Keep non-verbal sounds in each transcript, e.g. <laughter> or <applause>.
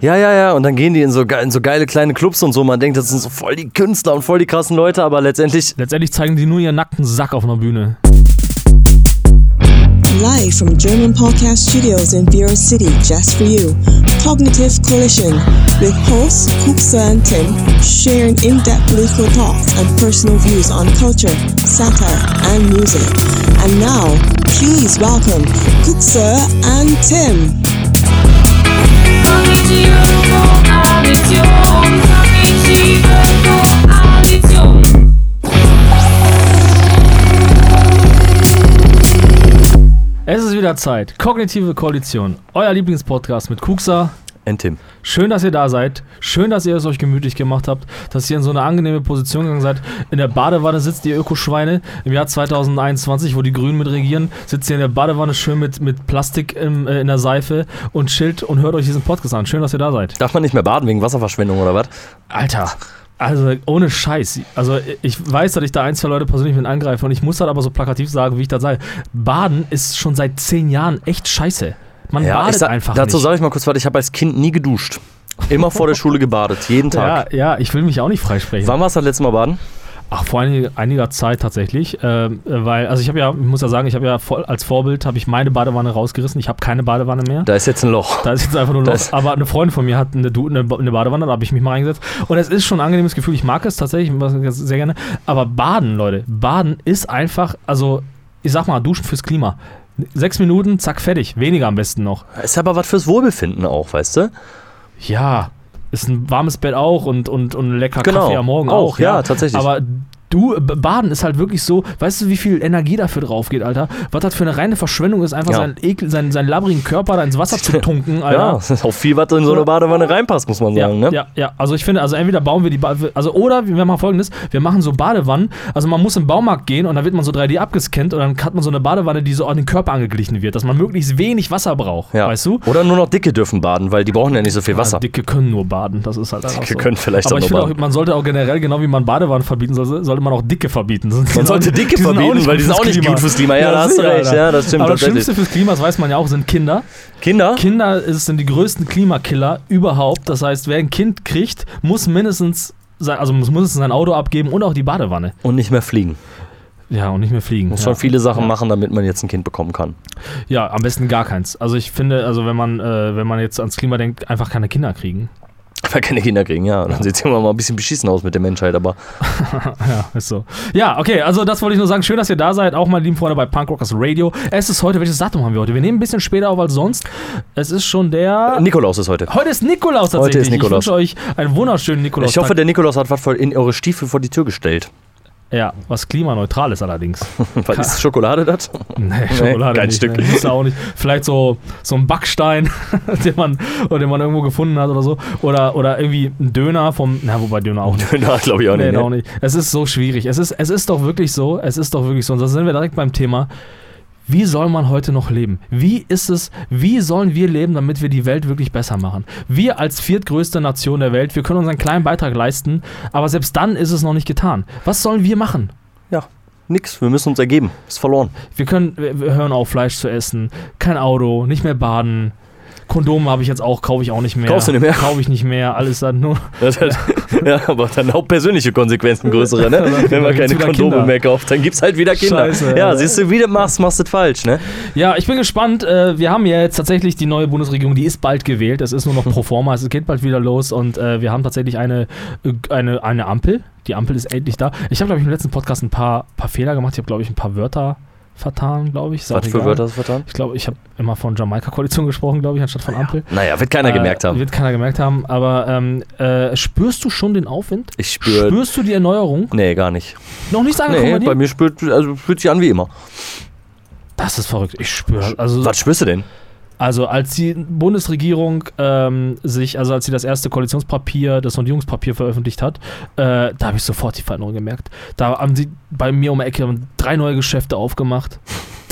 Ja, ja, ja. Und dann gehen die in so, in so geile kleine Clubs und so. Man denkt, das sind so voll die Künstler und voll die krassen Leute, aber letztendlich. Letztendlich zeigen die nur ihren nackten Sack auf einer Bühne. Live from German Podcast Studios in Bureau City, just for you. Cognitive Collision with hosts Kuksa and Tim sharing in-depth political thoughts and personal views on culture, satire, and music. And now, please welcome Kuksa and Tim. Es ist wieder Zeit. Kognitive Koalition. Euer Lieblingspodcast mit Kuxa. Entim. Schön, dass ihr da seid. Schön, dass ihr es euch gemütlich gemacht habt, dass ihr in so eine angenehme Position gegangen seid. In der Badewanne sitzt ihr Ökoschweine. Im Jahr 2021, wo die Grünen mit regieren, sitzt ihr in der Badewanne schön mit, mit Plastik im, äh, in der Seife und chillt und hört euch diesen Podcast an. Schön, dass ihr da seid. Darf man nicht mehr baden wegen Wasserverschwendung oder was? Alter. Also ohne Scheiß. Also ich weiß, dass ich da ein, zwei Leute persönlich mit angreife und ich muss halt aber so plakativ sagen, wie ich das sage. Baden ist schon seit zehn Jahren echt scheiße. Man Ja, badet sag, einfach dazu sage ich mal kurz was. Ich habe als Kind nie geduscht. Immer vor der Schule gebadet. Jeden Tag. Ja, ja, ich will mich auch nicht freisprechen. Wann warst du das letzte Mal baden? Ach, vor einiger, einiger Zeit tatsächlich, äh, weil, also ich habe ja, ich muss ja sagen, ich habe ja voll, als Vorbild, habe ich meine Badewanne rausgerissen, ich habe keine Badewanne mehr. Da ist jetzt ein Loch. Da ist jetzt einfach nur noch, Das- aber eine Freundin von mir hat eine, eine, eine Badewanne, da habe ich mich mal reingesetzt. Und es ist schon ein angenehmes Gefühl, ich mag es tatsächlich, ich mag es sehr gerne. Aber Baden, Leute, Baden ist einfach, also ich sag mal, Duschen fürs Klima. Sechs Minuten, zack, fertig. Weniger am besten noch. Ist aber was fürs Wohlbefinden auch, weißt du? Ja, ist ein warmes Bett auch und, und, und lecker Genau, Kaffee am Morgen auch, auch. ja, tatsächlich. Aber du, Baden ist halt wirklich so, weißt du, wie viel Energie dafür drauf geht, Alter? Was das für eine reine Verschwendung ist, einfach Ja. seinen, Ekel, seinen, seinen labbrigen Körper da ins Wasser zu <laughs> tunken, Ja, Alter. es ist auch viel, was in so eine Badewanne reinpasst, muss man Ja, sagen. ne? ja, ja, also ich finde, also entweder bauen wir die, ba also oder wir machen folgendes, wir machen so Badewannen, also man muss im Baumarkt gehen und da wird man so 3D abgescannt und dann hat man so eine Badewanne, die so an den Körper angeglichen wird, dass man möglichst wenig Wasser braucht, Ja. weißt du? Oder nur noch Dicke dürfen baden, weil die brauchen ja nicht so viel Wasser. Ja, Dicke können nur baden, das ist halt Dicke so. können vielleicht Aber auch ich finde auch, man sollte auch generell, genau wie man Badewannen verbieten soll, sollte man auch Dicke verbieten. Sind Man auch sollte Dicke verbieten, weil die sind auch nicht fürs gut fürs Klima. Ja, da hast du recht. Alter. Ja, das stimmt Aber das. Schlimmste fürs Klima, das weiß man ja auch, sind Kinder. Kinder? Kinder sind die größten Klimakiller überhaupt. Das heißt, wer ein Kind kriegt, muss mindestens sein, also muss mindestens sein Auto abgeben und auch die Badewanne. Und nicht mehr fliegen. Ja, und nicht mehr fliegen. Muss ja. schon viele Sachen ja. machen, damit man jetzt ein Kind bekommen kann. Ja, am besten gar keins. Also ich finde, also wenn man, äh, wenn man jetzt ans Klima denkt, einfach keine Kinder kriegen. Weil keine Kinder kriegen, ja. Dann sieht es immer mal ein bisschen beschissen aus mit der Menschheit, aber <laughs> Ja, ist so. Ja, okay, also das wollte ich nur sagen. Schön, dass ihr da seid, auch meine lieben Freunde bei Punk Rockers Radio. Es ist heute, welches Datum haben wir heute? Wir nehmen ein bisschen später auf als sonst. Es ist schon der. Nikolaus ist heute. Heute ist Nikolaus tatsächlich. Heute ist Nikolaus. Ich wünsche euch einen wunderschönen Nikolaus. Ich hoffe, der Nikolaus hat was voll in eure Stiefel vor die Tür gestellt. Ja, was klimaneutral ist allerdings. <laughs> Was ist Schokolade das? <laughs> Nee, Schokolade kein nicht. Stück. Nee, ist auch nicht. Vielleicht so, so ein Backstein, <laughs> den man, oder den man irgendwo gefunden hat oder so. Oder, oder irgendwie ein Döner vom. Na, wobei Döner auch nicht. Na, glaube ich auch Nee, nicht. auch Ne? nicht. Es ist so schwierig. Es ist, es ist doch wirklich so, es ist doch wirklich so. Und da sind wir direkt beim Thema. Wie soll man heute noch leben? Wie ist es, wie sollen wir leben, damit wir die Welt wirklich besser machen? Wir als viertgrößte Nation der Welt, wir können unseren kleinen Beitrag leisten, aber selbst dann ist es noch nicht getan. Was sollen wir machen? Ja, nix. Wir müssen uns ergeben. Ist verloren. Wir können, wir wir hören auf, Fleisch zu essen, kein Auto, nicht mehr baden. Kondome habe ich jetzt auch, kaufe ich auch nicht mehr. Kaufst du nicht mehr? Kaufe ich nicht mehr, alles dann nur. <laughs> Das hat, ja, aber dann auch persönliche Konsequenzen größere, ne? <laughs> Wenn man keine wieder Kondome Kinder. mehr kauft, dann gibt's halt wieder Kinder. Scheiße, ja, ja. siehst du, wie du machst, machst du es falsch, ne? Ja, ich bin gespannt. Äh, Wir haben ja jetzt tatsächlich die neue Bundesregierung, die ist bald gewählt. Es ist nur noch pro forma, es geht bald wieder los und äh, wir haben tatsächlich eine, äh, eine, eine Ampel. Die Ampel ist endlich da. Ich habe, glaube ich, im letzten Podcast ein paar, paar Fehler gemacht. Ich habe, glaube ich, ein paar Wörter vertan, glaube ich. Ist Was für. Wörter du vertan? Ich glaube, ich habe immer von Jamaika-Koalition gesprochen, glaube ich, anstatt von Ampel. Naja, wird keiner Äh, gemerkt haben. Wird keiner gemerkt haben. Aber ähm, äh, spürst du schon den Aufwind? Ich spüre. Spürst du die Erneuerung? Nee, gar nicht. Noch nicht angekommen Nee, bei bei mir spürt, also fühlt sich an wie immer. Das ist verrückt. Ich spüre. Also, Was spürst du denn? Also als die Bundesregierung ähm, sich, also als sie das erste Koalitionspapier, das Sondierungspapier veröffentlicht hat, äh, da habe ich sofort die Veränderung gemerkt. Da haben sie bei mir um die Ecke drei neue Geschäfte aufgemacht.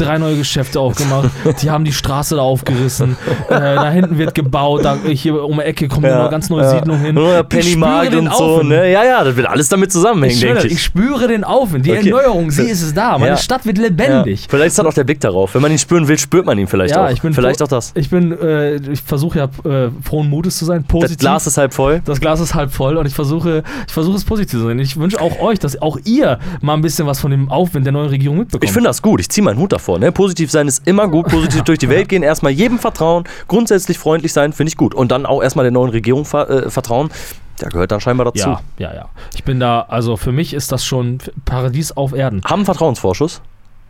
Drei neue Geschäfte aufgemacht, die haben die Straße da aufgerissen, äh, da hinten wird gebaut, da, hier um die Ecke kommt eine ganz neue Siedlung hin. Nur Ich Pennymarkt und so, Aufwind. ne? Ja, ja, das wird alles damit zusammenhängen, denke ich ich. spüre den Aufwind, die Okay. Erneuerung, sie ist es da. Meine Ja. Stadt wird Ja. lebendig. Vielleicht ist das auch der Blick darauf. Wenn man ihn spüren will, spürt man ihn vielleicht Ja, auch. ich bin vielleicht auch das. Ich bin, äh, ich versuche ja äh, frohen Mutes zu sein, positiv. Das Glas ist halb voll. Das Glas ist halb voll und ich versuche, ich versuche es positiv zu sehen. Ich wünsche auch euch, dass auch ihr mal ein bisschen was von dem Aufwind der neuen Regierung mitbekommt. Ich finde das gut. Ich ziehe meinen Hut davor. Ne? Positiv sein ist immer gut. Positiv durch die Welt gehen. Erstmal jedem vertrauen. Grundsätzlich freundlich sein, finde ich gut. Und dann auch erstmal der neuen Regierung ver äh, vertrauen. Da gehört dann scheinbar dazu. ja, ja, ja. Ich bin da, also für mich ist das schon Paradies auf Erden. Haben Vertrauensvorschuss?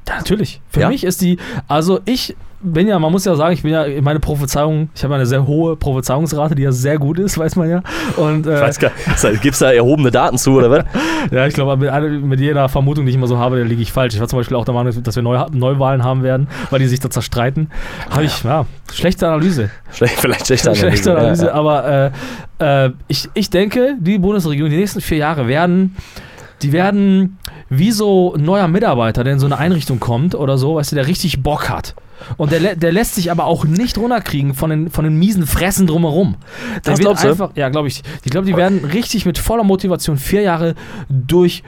Ja, natürlich. Für Ja? mich ist die, also ich bin ja, man muss ja sagen, ich bin ja, meine Prophezeiung, ich habe eine sehr hohe Prophezeiungsrate, die ja sehr gut ist, weiß man ja. Und äh, Weiß gar nicht. Gibt es da erhobene Daten zu oder was? <laughs> ja, ich glaube, mit, mit jeder Vermutung, die ich immer so habe, da liege ich falsch. Ich war zum Beispiel auch der Meinung, dass wir Neu Neuwahlen haben werden, weil die sich da zerstreiten. Habe ich, ja, schlechte Analyse. Vielleicht Schlechte Analyse, Ja, ja. aber äh, äh, ich, ich denke, die Bundesregierung, die nächsten vier Jahre werden, die werden wie so ein neuer Mitarbeiter, der in so eine Einrichtung kommt oder so, weißt du, der richtig Bock hat. Und der, der lässt sich aber auch nicht runterkriegen von den, von den miesen Fressen drumherum. Der Das wird glaubst du? einfach, ja, glaube ich. Ich glaube, die werden richtig mit voller Motivation vier Jahre durch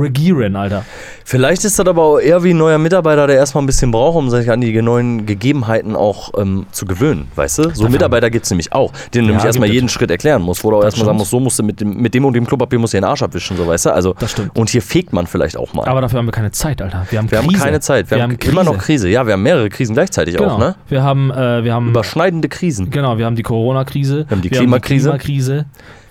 regieren, Alter. Vielleicht ist das aber auch eher wie ein neuer Mitarbeiter, der erstmal ein bisschen braucht, um sich an die neuen Gegebenheiten auch ähm, zu gewöhnen, weißt du? So Mitarbeiter gibt es nämlich auch, denen du nämlich Ja, erstmal jeden Schritt erklären musst, wo du auch erstmal sagen musst, so musst du mit dem, mit dem und dem Klopapier musst du den Arsch abwischen, so weißt du? Also, Das stimmt. Und hier fegt man vielleicht auch mal. Aber dafür haben wir keine Zeit, Alter. Wir haben, wir haben Krise. keine Zeit, wir, haben, Krise. immer noch Krise. Ja, wir haben mehrere Krisen gleichzeitig Genau. auch, ne? Wir haben, äh, wir haben Überschneidende Krisen. Genau, wir haben die Corona-Krise. Wir haben die Klimakrise. Klimakrise.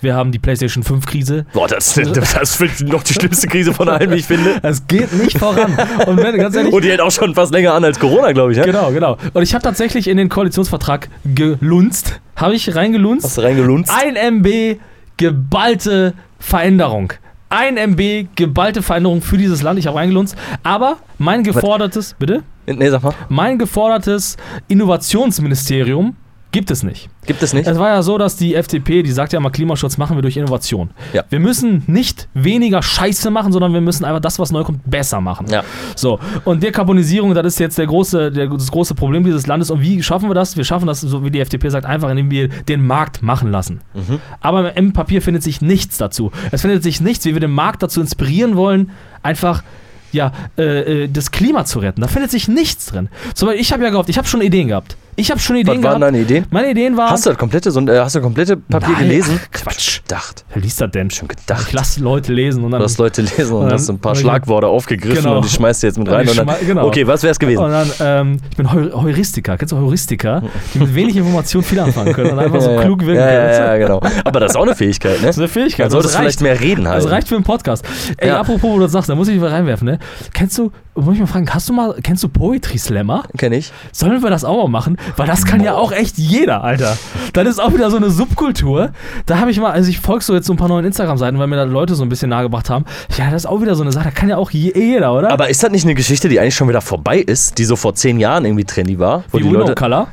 Wir haben die PlayStation 5-Krise. Boah, das, das ist noch die schlimmste Krise von allen, wie ich finde. Es geht nicht voran. Und wenn, ehrlich. Und die hält auch schon fast länger an als Corona, glaube ich, ne? genau, genau. Und ich habe tatsächlich in den Koalitionsvertrag gelunzt. Habe ich reingelunzt. Hast du reingelunzt? Ein MB geballte Veränderung. Ein MB geballte Veränderung für dieses Land. Ich habe reingelunzt. Aber mein gefordertes, bitte? Nee, sag mal. Mein gefordertes Innovationsministerium gibt es nicht. Gibt es nicht? Es war ja so, dass die FDP, die sagt ja mal, Klimaschutz machen wir durch Innovation. Ja. Wir müssen nicht weniger Scheiße machen, sondern wir müssen einfach das, was neu kommt, besser machen. Ja. So, und Dekarbonisierung, das ist jetzt der große, der, das große Problem dieses Landes. Und wie schaffen wir das? Wir schaffen das, so wie die FDP sagt, einfach, indem wir den Markt machen lassen. Mhm. Aber im Papier findet sich nichts dazu. Es findet sich nichts, wie wir den Markt dazu inspirieren wollen, einfach ja, äh, äh, das Klima zu retten. Da findet sich nichts drin. Zum Beispiel, ich habe ja gehofft, ich habe schon Ideen gehabt. Ich habe schon Ideen Was waren gehabt. deine Ideen? Meine Ideen waren. Hast du das komplette, so, ein- äh, hast du das komplette Papier Nein, gelesen? ach, Quatsch. Gedacht. Wer liest das denn? Schon gedacht. Ich lasse Leute lesen und dann. Du hast Leute lesen und Und hast dann- ein paar Schlagworte aufgegriffen Genau. und die schmeißt du jetzt mit rein. Und dann, schmei- genau. Okay, was wär's gewesen? Und dann, ähm, ich bin Heu Heuristiker. Kennst du Heuristiker? Die mit wenig Information viel anfangen können und einfach so <laughs> ja, klug wirken ja, können. ja, ja, <laughs> genau. Aber das ist auch eine Fähigkeit, ne? Das ist eine Fähigkeit. Man sollte das vielleicht mehr reden halt. Das reicht für einen Podcast. Ey, Ja. apropos, wo du das sagst, da muss ich mal reinwerfen, ne? Kennst du, muss ich mal fragen, hast du mal, kennst du Poetry Slammer? Kenn ich. Sollen wir das auch mal machen? Weil das kann ja auch echt jeder, Alter. Das ist auch wieder so eine Subkultur. Da habe ich mal, also ich folge so jetzt so ein paar neuen Instagram-Seiten, weil mir da Leute so ein bisschen nahegebracht haben. Ja, das ist auch wieder so eine Sache, da kann ja auch je- jeder, oder? Aber ist das nicht eine Geschichte, die eigentlich schon wieder vorbei ist, die so vor zehn Jahren irgendwie trendy war? Wo die Uno Leute, Color.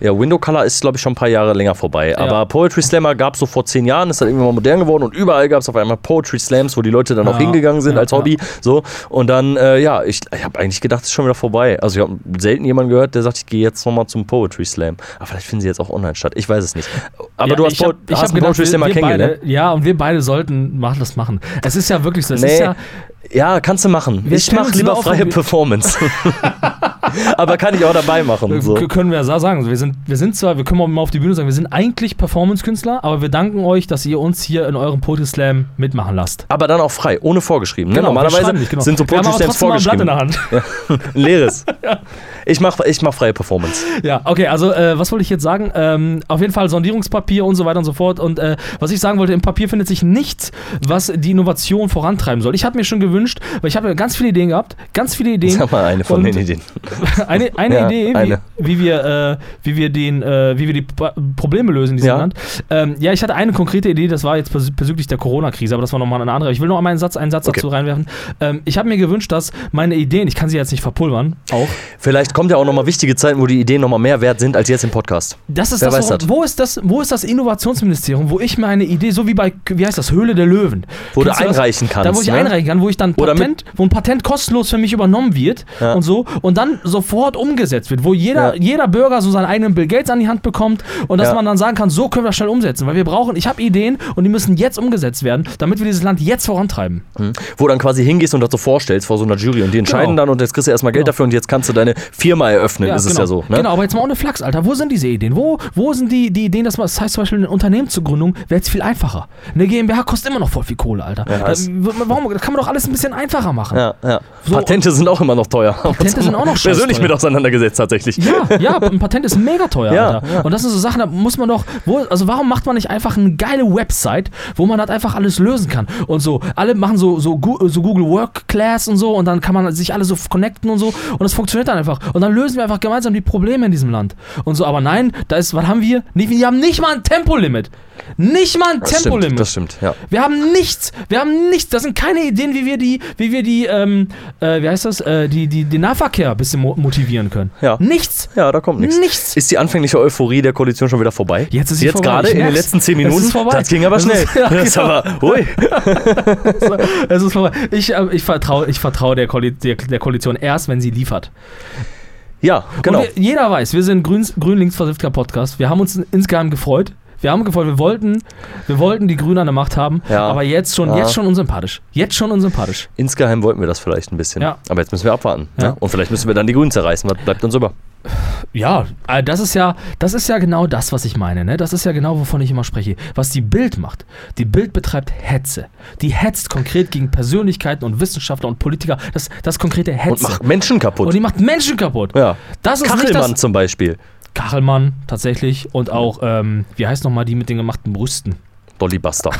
Ja, Window Color ist, glaube ich, schon ein paar Jahre länger vorbei. Aber Poetry Slammer gab es so vor zehn Jahren, ist dann irgendwann mal modern geworden und überall gab es auf einmal Poetry Slams, wo die Leute dann auch Ja, hingegangen sind ja, als Hobby. So. Und dann, äh, ja, ich, ich habe eigentlich gedacht, es ist schon wieder vorbei. Also ich habe selten jemanden gehört, der sagt, ich gehe jetzt nochmal zum Poetry Slam. Aber vielleicht finden sie jetzt auch online statt. Ich weiß es nicht. Aber Ja, du hast, hab- Po- ich hast hab gedacht, Poetry Slammer kennengelernt, beide, Ja, und wir beide sollten machen, das machen. Es ist ja wirklich so. Es Nee. ja, Ja, kannst du machen. Wir ich mache lieber freie Performance. <laughs> <laughs> Aber kann ich auch dabei machen. So. K- können wir sa- sagen. Wir sind, wir sind zwar, wir können auch mal auf die Bühne sagen, wir sind eigentlich Performance-Künstler, aber wir danken euch, dass ihr uns hier in eurem Poetry Slam mitmachen lasst. Aber dann auch frei, ohne vorgeschrieben. Ne? Genau, Normalerweise nicht, genau. sind so Poetry Slams trotzdem mal ein Blatt vorgeschrieben. in der Hand. <laughs> Ein leeres. <laughs> Ich mache ich mach freie Performance. Ja, okay, also äh, was wollte ich jetzt sagen? Ähm, auf jeden Fall Sondierungspapier und so weiter und so fort. Und äh, was ich sagen wollte, im Papier findet sich nichts, was die Innovation vorantreiben soll. Ich habe mir schon gewünscht, weil ich habe ja ganz viele Ideen gehabt, ganz viele Ideen. Sag mal eine von Und- den Ideen. <laughs> eine eine Ja, Idee, wie, eine. wie wir, äh, wie wir den, äh, wie wir die Probleme lösen in diesem Ja. Land. Ähm, ja, ich hatte eine konkrete Idee, das war jetzt bezüglich der Corona-Krise, aber das war nochmal eine andere. Ich will noch einmal einen Satz, einen Satz Okay. dazu reinwerfen. Ähm, ich habe mir gewünscht, dass meine Ideen, ich kann sie jetzt nicht verpulvern, auch. Vielleicht kommt ja auch nochmal wichtige Zeiten, wo die Ideen nochmal mehr wert sind als jetzt im Podcast. Das ist Wer das, weiß wo, das? wo ist das, wo ist das Innovationsministerium, wo ich mir eine Idee, so wie bei, wie heißt das, Höhle der Löwen. Wo du das? einreichen kannst, Da, wo ich ne? einreichen kann, wo ich dann Oder Patent, wo ein Patent kostenlos für mich übernommen wird Ja. und so und dann sofort umgesetzt wird, wo jeder, Ja. jeder Bürger so seinen eigenen Bill Gates an die Hand bekommt und dass Ja. man dann sagen kann, so können wir das schnell umsetzen, weil wir brauchen, ich habe Ideen und die müssen jetzt umgesetzt werden, damit wir dieses Land jetzt vorantreiben. Hm. Wo dann quasi hingehst und das so vorstellst vor so einer Jury und die entscheiden Genau. dann und jetzt kriegst du erstmal Geld Genau. dafür und jetzt kannst du deine Firma eröffnen, ist es genau. ja so. Ne? Genau, aber jetzt mal ohne Flachs, Alter. Wo sind diese Ideen? Wo, wo sind die, die Ideen, dass man, das heißt zum Beispiel, eine Unternehmen zur Gründung wäre jetzt viel einfacher. Eine GmbH kostet immer noch voll viel Kohle, Alter. Ja, da, es- warum, da kann man doch alles ein bisschen einfacher machen. Ja, ja. So, Patente sind auch immer noch teuer. Patente sind auch noch <laughs> scheiß Persönlich mit auseinandergesetzt tatsächlich. Ja, <laughs> ja, ein Patent ist mega teuer, Ja, ja. Und das sind so Sachen, da muss man doch, wo, also warum macht man nicht einfach eine geile Website, wo man das einfach alles lösen kann? Und so, alle machen so, so, so Google Work Class und so und dann kann man sich alle so connecten und so und das funktioniert dann einfach. Und dann lösen wir einfach gemeinsam die Probleme in diesem Land. Und so, aber nein, da ist, was haben wir? Wir haben nicht mal ein Tempolimit. Nicht mal ein Das stimmt, Tempolimit. das stimmt, ja. Wir haben nichts, wir haben nichts, das sind keine Ideen, wie wir die, wie wir die, ähm, äh, wie heißt das, äh, die, die, den Nahverkehr ein bisschen mo motivieren können. Ja. Nichts. Ja, da kommt nichts. Nichts. Ist die anfängliche Euphorie der Koalition schon wieder vorbei? Jetzt ist sie Jetzt gerade in den letzten zehn Es Minuten. ist vorbei. Das ging aber Es schnell. ist- <laughs> ja, das ist genau. aber, ui. <laughs> es ist vorbei. Ich, äh, ich vertraue ich vertrau der, Koali der, der Koalition erst, wenn sie liefert. Ja, genau. Wir, jeder weiß, wir sind Grün, Grün-Links versiffter Podcast. Wir haben uns insgeheim gefreut. Wir haben gefreut, wir wollten, wir wollten die Grünen an der Macht haben, Ja. aber jetzt schon, Ja. jetzt schon unsympathisch. Jetzt schon unsympathisch. Insgeheim wollten wir das vielleicht ein bisschen. Ja. Aber jetzt müssen wir abwarten. Ne? Und vielleicht müssen wir dann die Grünen zerreißen. Was bleibt uns über? Ja, äh, das ist ja, das ist ja genau das, was ich meine. Ne? Das ist ja genau, wovon ich immer spreche. Was die Bild macht. Die Bild betreibt Hetze. Die hetzt konkret gegen Persönlichkeiten und Wissenschaftler und Politiker. Das, das konkrete Hetze. Und macht Menschen kaputt. Und die macht Menschen kaputt. ja. Das ist nicht Kachelmann das. zum Beispiel. Kachelmann tatsächlich und auch, ähm, wie heißt nochmal die mit den gemachten Brüsten? Dolly Buster.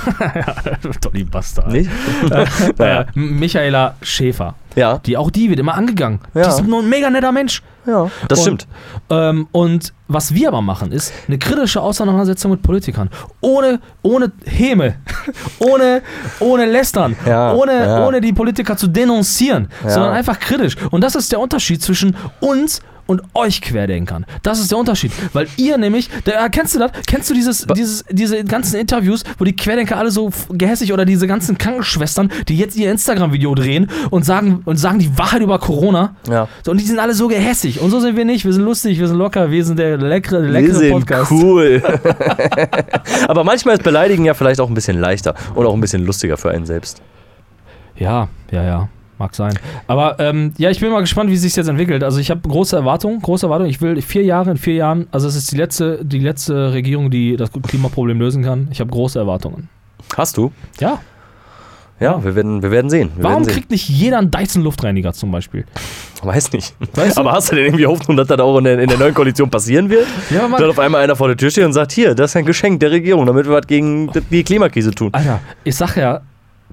<laughs> Dolly Bastard. Nicht? Äh, <laughs> naja. Michaela Schäfer. Ja, Die, auch die wird immer angegangen. Die Ja. ist nur ein mega netter Mensch. ja. Das Und- stimmt. Ähm, und was wir aber machen, ist eine kritische Auseinandersetzung mit Politikern. Ohne, ohne Häme, <laughs> ohne, ohne Lästern, Ja, ohne, ja. ohne die Politiker zu denunzieren, sondern einfach kritisch. Und das ist der Unterschied zwischen uns und euch Querdenkern. Das ist der Unterschied. Weil ihr nämlich, da, kennst du das? Kennst du dieses, dieses, diese ganzen Interviews, wo die Querdenker alle so gehässig oder diese ganzen Krankenschwestern, die jetzt ihr Instagram-Video drehen und sagen, und sagen die Wahrheit über Corona? Ja. So, und die sind alle so gehässig. Und so sind wir nicht. Wir sind lustig, wir sind locker, wir sind der leckere, Wir leckere sind Podcast. cool. <laughs> <laughs> Aber manchmal ist Beleidigen ja vielleicht auch ein bisschen leichter und auch ein bisschen lustiger für einen selbst. Ja, ja, ja. Mag sein. Aber ähm, ja, ich bin mal gespannt, wie sich jetzt entwickelt. Also ich habe große Erwartungen, große Erwartungen. Ich will vier Jahre, in vier Jahren, also es ist die letzte, die letzte Regierung, die das Klimaproblem lösen kann. Ich habe große Erwartungen. Hast du? Ja. Ja, wir werden, wir werden sehen. Wir Warum werden sehen. kriegt nicht jeder einen Dyson Luftreiniger zum Beispiel? Weiß nicht. Weißt du? Aber hast du denn irgendwie Hoffnung, dass das auch in der, in der neuen Koalition passieren wird? Ja, Dass auf einmal einer vor der Tür steht und sagt, hier, das ist ein Geschenk der Regierung, damit wir was gegen die Klimakrise tun. Alter, ich sag ja,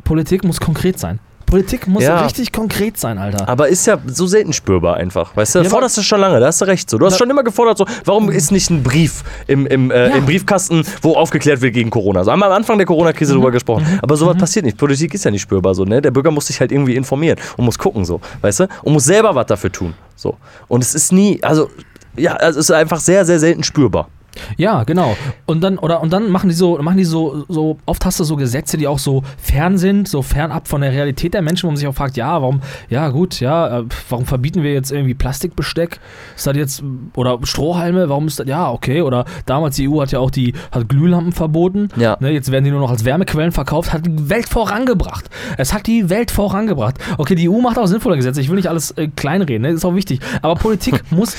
Politik muss konkret sein. Politik muss Ja. richtig konkret sein, Alter. Aber ist ja so selten spürbar einfach. Weißt du, Ja, forderst du schon lange, da hast du recht. So. Du hast schon immer gefordert, so, warum ist nicht ein Brief im, im, äh, im Briefkasten, wo aufgeklärt wird gegen Corona? So haben wir am Anfang der Corona-Krise Mhm. drüber gesprochen. Aber sowas passiert nicht. Politik ist ja nicht spürbar so, ne? Der Bürger muss sich halt irgendwie informieren und muss gucken, so, weißt du? Und muss selber was dafür tun. So. Und es ist nie, also, ja, also es ist einfach sehr, sehr selten spürbar. Ja, genau. Und dann, oder, und dann machen die so, machen die so, so, oft hast du so Gesetze, die auch so fern sind, so fernab von der Realität der Menschen, wo man sich auch fragt, ja, warum, ja gut, ja, äh, warum verbieten wir jetzt irgendwie Plastikbesteck? Ist das jetzt, oder Strohhalme, warum ist das, ja, okay, oder damals die EU hat ja auch die, hat Glühlampen verboten, Ja. ne, jetzt werden die nur noch als Wärmequellen verkauft, hat die Welt vorangebracht. Es hat die Welt vorangebracht. Okay, die EU macht auch sinnvolle Gesetze, ich will nicht alles äh, kleinreden, ne, ist auch wichtig, aber Politik <laughs> muss,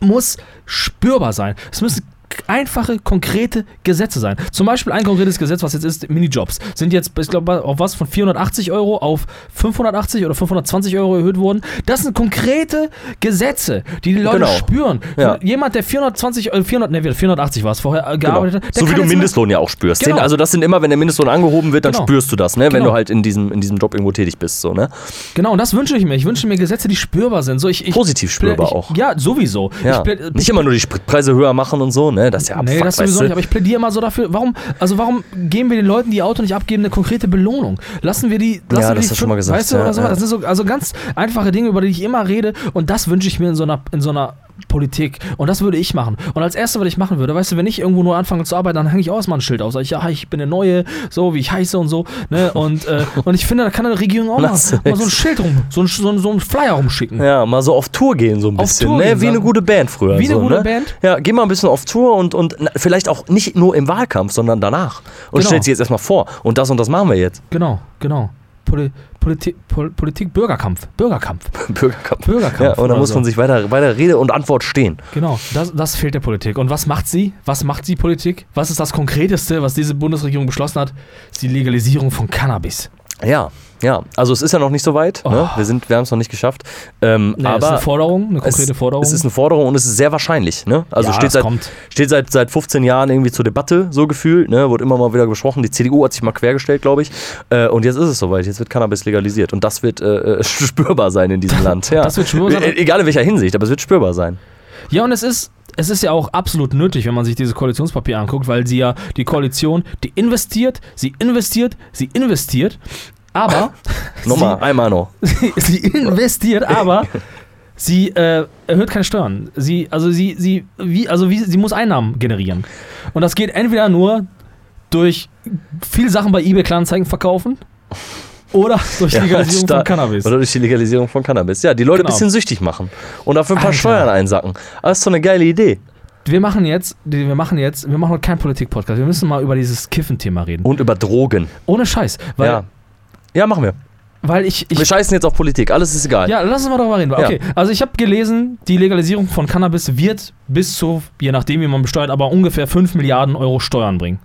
muss spürbar sein. Es müssen einfache, konkrete Gesetze sein. Zum Beispiel ein konkretes Gesetz, was jetzt ist, Minijobs, sind jetzt, ich glaube, auf was von 480 Euro auf 580 oder 520 Euro erhöht worden. Das sind konkrete Gesetze, die die Leute Genau. spüren. Ja. Jemand, der 420, äh, 400, ne, 480 war es vorher, äh, Genau. gearbeitet hat, der So wie du Mindestlohn ja auch spürst. Genau. Den, also das sind immer, wenn der Mindestlohn angehoben wird, dann Genau. spürst du das, ne? Wenn Genau. du halt in diesem, in diesem Job irgendwo tätig bist. So, ne? Genau, und das wünsche ich mir. Ich wünsche mir Gesetze, die spürbar sind. So, ich, ich, Positiv spürbar ich, auch. Ja, sowieso. Ja. Ich, Nicht immer nur die Spritpreise höher machen und so, ne? Das ist ja Nee, Abfuck, das sowieso nicht, aber ich plädiere immer so dafür, warum, also warum geben wir den Leuten, die ihr Auto nicht abgeben, eine konkrete Belohnung? Lassen wir die, lassen Ja, wir das die hast du schon mal gesagt, weißt du, ja, oder so, ja. das sind so, also ganz einfache Dinge, über die ich immer rede und das wünsche ich mir in so einer, in so einer Politik und das würde ich machen. Und als erstes, was ich machen würde, weißt du, wenn ich irgendwo nur anfange zu arbeiten, dann hänge ich auch erstmal ein Schild aus, sag ich, ja, ich bin der Neue, so wie ich heiße und so, ne, und, äh, <laughs> und ich finde, da kann eine Regierung auch mal, Lass mal so ein. Schild rum, so ein, so ein, so ein Flyer rumschicken. Ja, mal so auf Tour gehen so ein Auf bisschen, Tour ne? gehen, Wie eine gute Band früher. Wie eine so, gute ne? Band? Ja, geh mal ein bisschen auf Tour und, und na, vielleicht auch nicht nur im Wahlkampf, sondern danach. Und Genau. stellt sich jetzt erstmal vor. Und das und das machen wir jetzt. Genau, genau. Poli Politik, Pol Politik, Bürgerkampf, Bürgerkampf. <laughs> Bürgerkampf. Bürgerkampf Ja, und da muss so. man sich weiter, weiter Rede und Antwort stehen. Genau, das, das fehlt der Politik. Und was macht sie? Was macht sie Politik? Was ist das Konkreteste, was diese Bundesregierung beschlossen hat? Ist die Legalisierung von Cannabis. Ja, ja. Also es ist ja noch nicht so weit. Ne? Oh. Wir, sind, wir haben es noch nicht geschafft. Ähm, ist aber eine Forderung, eine konkrete es, Forderung. es ist eine Forderung und es ist sehr wahrscheinlich. Ne? Also Ja, steht, seit, kommt. steht seit, seit 15 Jahren irgendwie zur Debatte, so gefühlt. Ne? Wurde immer mal wieder besprochen. Die CDU hat sich mal quergestellt, glaube ich. Äh, und jetzt ist es soweit. Jetzt wird Cannabis legalisiert. Und das wird äh, äh, <laughs> spürbar sein in diesem Land. <laughs> Ja. Das wird spürbar sein. E- Egal in welcher Hinsicht, aber es wird spürbar sein. Ja, und es ist, es ist ja auch absolut nötig, wenn man sich dieses Koalitionspapier anguckt, weil sie ja die Koalition, die investiert, sie investiert, sie investiert, aber <laughs> Nochmal, einmal noch. sie, <laughs> sie investiert, aber sie äh, erhöht keine Steuern. Sie, also sie, sie, wie, also wie, sie muss Einnahmen generieren. Und das geht entweder nur durch viele Sachen bei eBay Kleinanzeigen verkaufen oder durch Ja, Legalisierung sta- von Cannabis. Oder durch die Legalisierung von Cannabis. Ja, die Leute Genau. ein bisschen süchtig machen. Und dafür ein paar Alter. Steuern einsacken. Das ist doch eine geile Idee. Wir machen jetzt, wir machen jetzt, wir machen heute keinen Politik-Podcast. Wir müssen mal über dieses Kiffen-Thema reden. Und über Drogen. Ohne Scheiß. Weil, ja. Ja, machen wir. weil ich, ich Wir scheißen jetzt auf Politik. Alles ist egal. Ja, lass uns mal darüber reden. Ja. Okay, also ich habe gelesen, die Legalisierung von Cannabis wird bis zu, je nachdem wie man besteuert, aber ungefähr 5 Milliarden Euro Steuern bringen.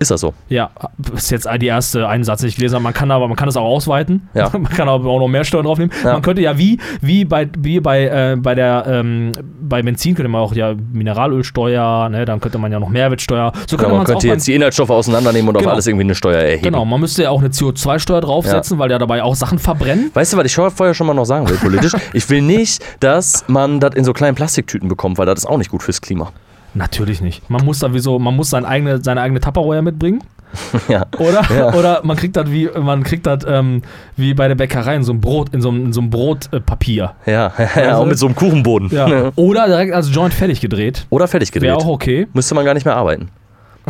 Ist das so? Ja, ist jetzt die erste Einsatz, den ich gelesen habe. Man kann aber, man kann das auch ausweiten. Ja. <laughs> Man kann aber auch noch mehr Steuern draufnehmen. Ja. Man könnte ja wie, wie bei, wie bei, äh, bei der, ähm, bei Benzin könnte man auch ja Mineralölsteuer, ne, dann könnte man ja noch Mehrwertsteuer. So Ja, könnte man man es auch könnte jetzt die Inhaltsstoffe auseinandernehmen und Genau. auf alles irgendwie eine Steuer erheben. Genau, man müsste ja auch eine CO2-Steuer draufsetzen, weil ja dabei auch Sachen verbrennen. Weißt du, was ich vorher schon mal noch sagen will, politisch? <laughs> ich will nicht, dass man das in so kleinen Plastiktüten bekommt, weil das ist auch nicht gut fürs Klima. Natürlich nicht. Man muss sowieso, man muss seine eigene, seine eigene Tupperware mitbringen. <laughs> ja. Oder? Ja. Oder man kriegt das wie, man kriegt das ähm, wie bei der Bäckerei in so einem Brot, in so einem, in so einem Brotpapier. Ja, <laughs> ja, Also- auch mit so einem Kuchenboden. Ja. <laughs> Oder direkt als Joint fertig gedreht. Oder fertig Wäre gedreht. auch okay. Müsste man gar nicht mehr arbeiten.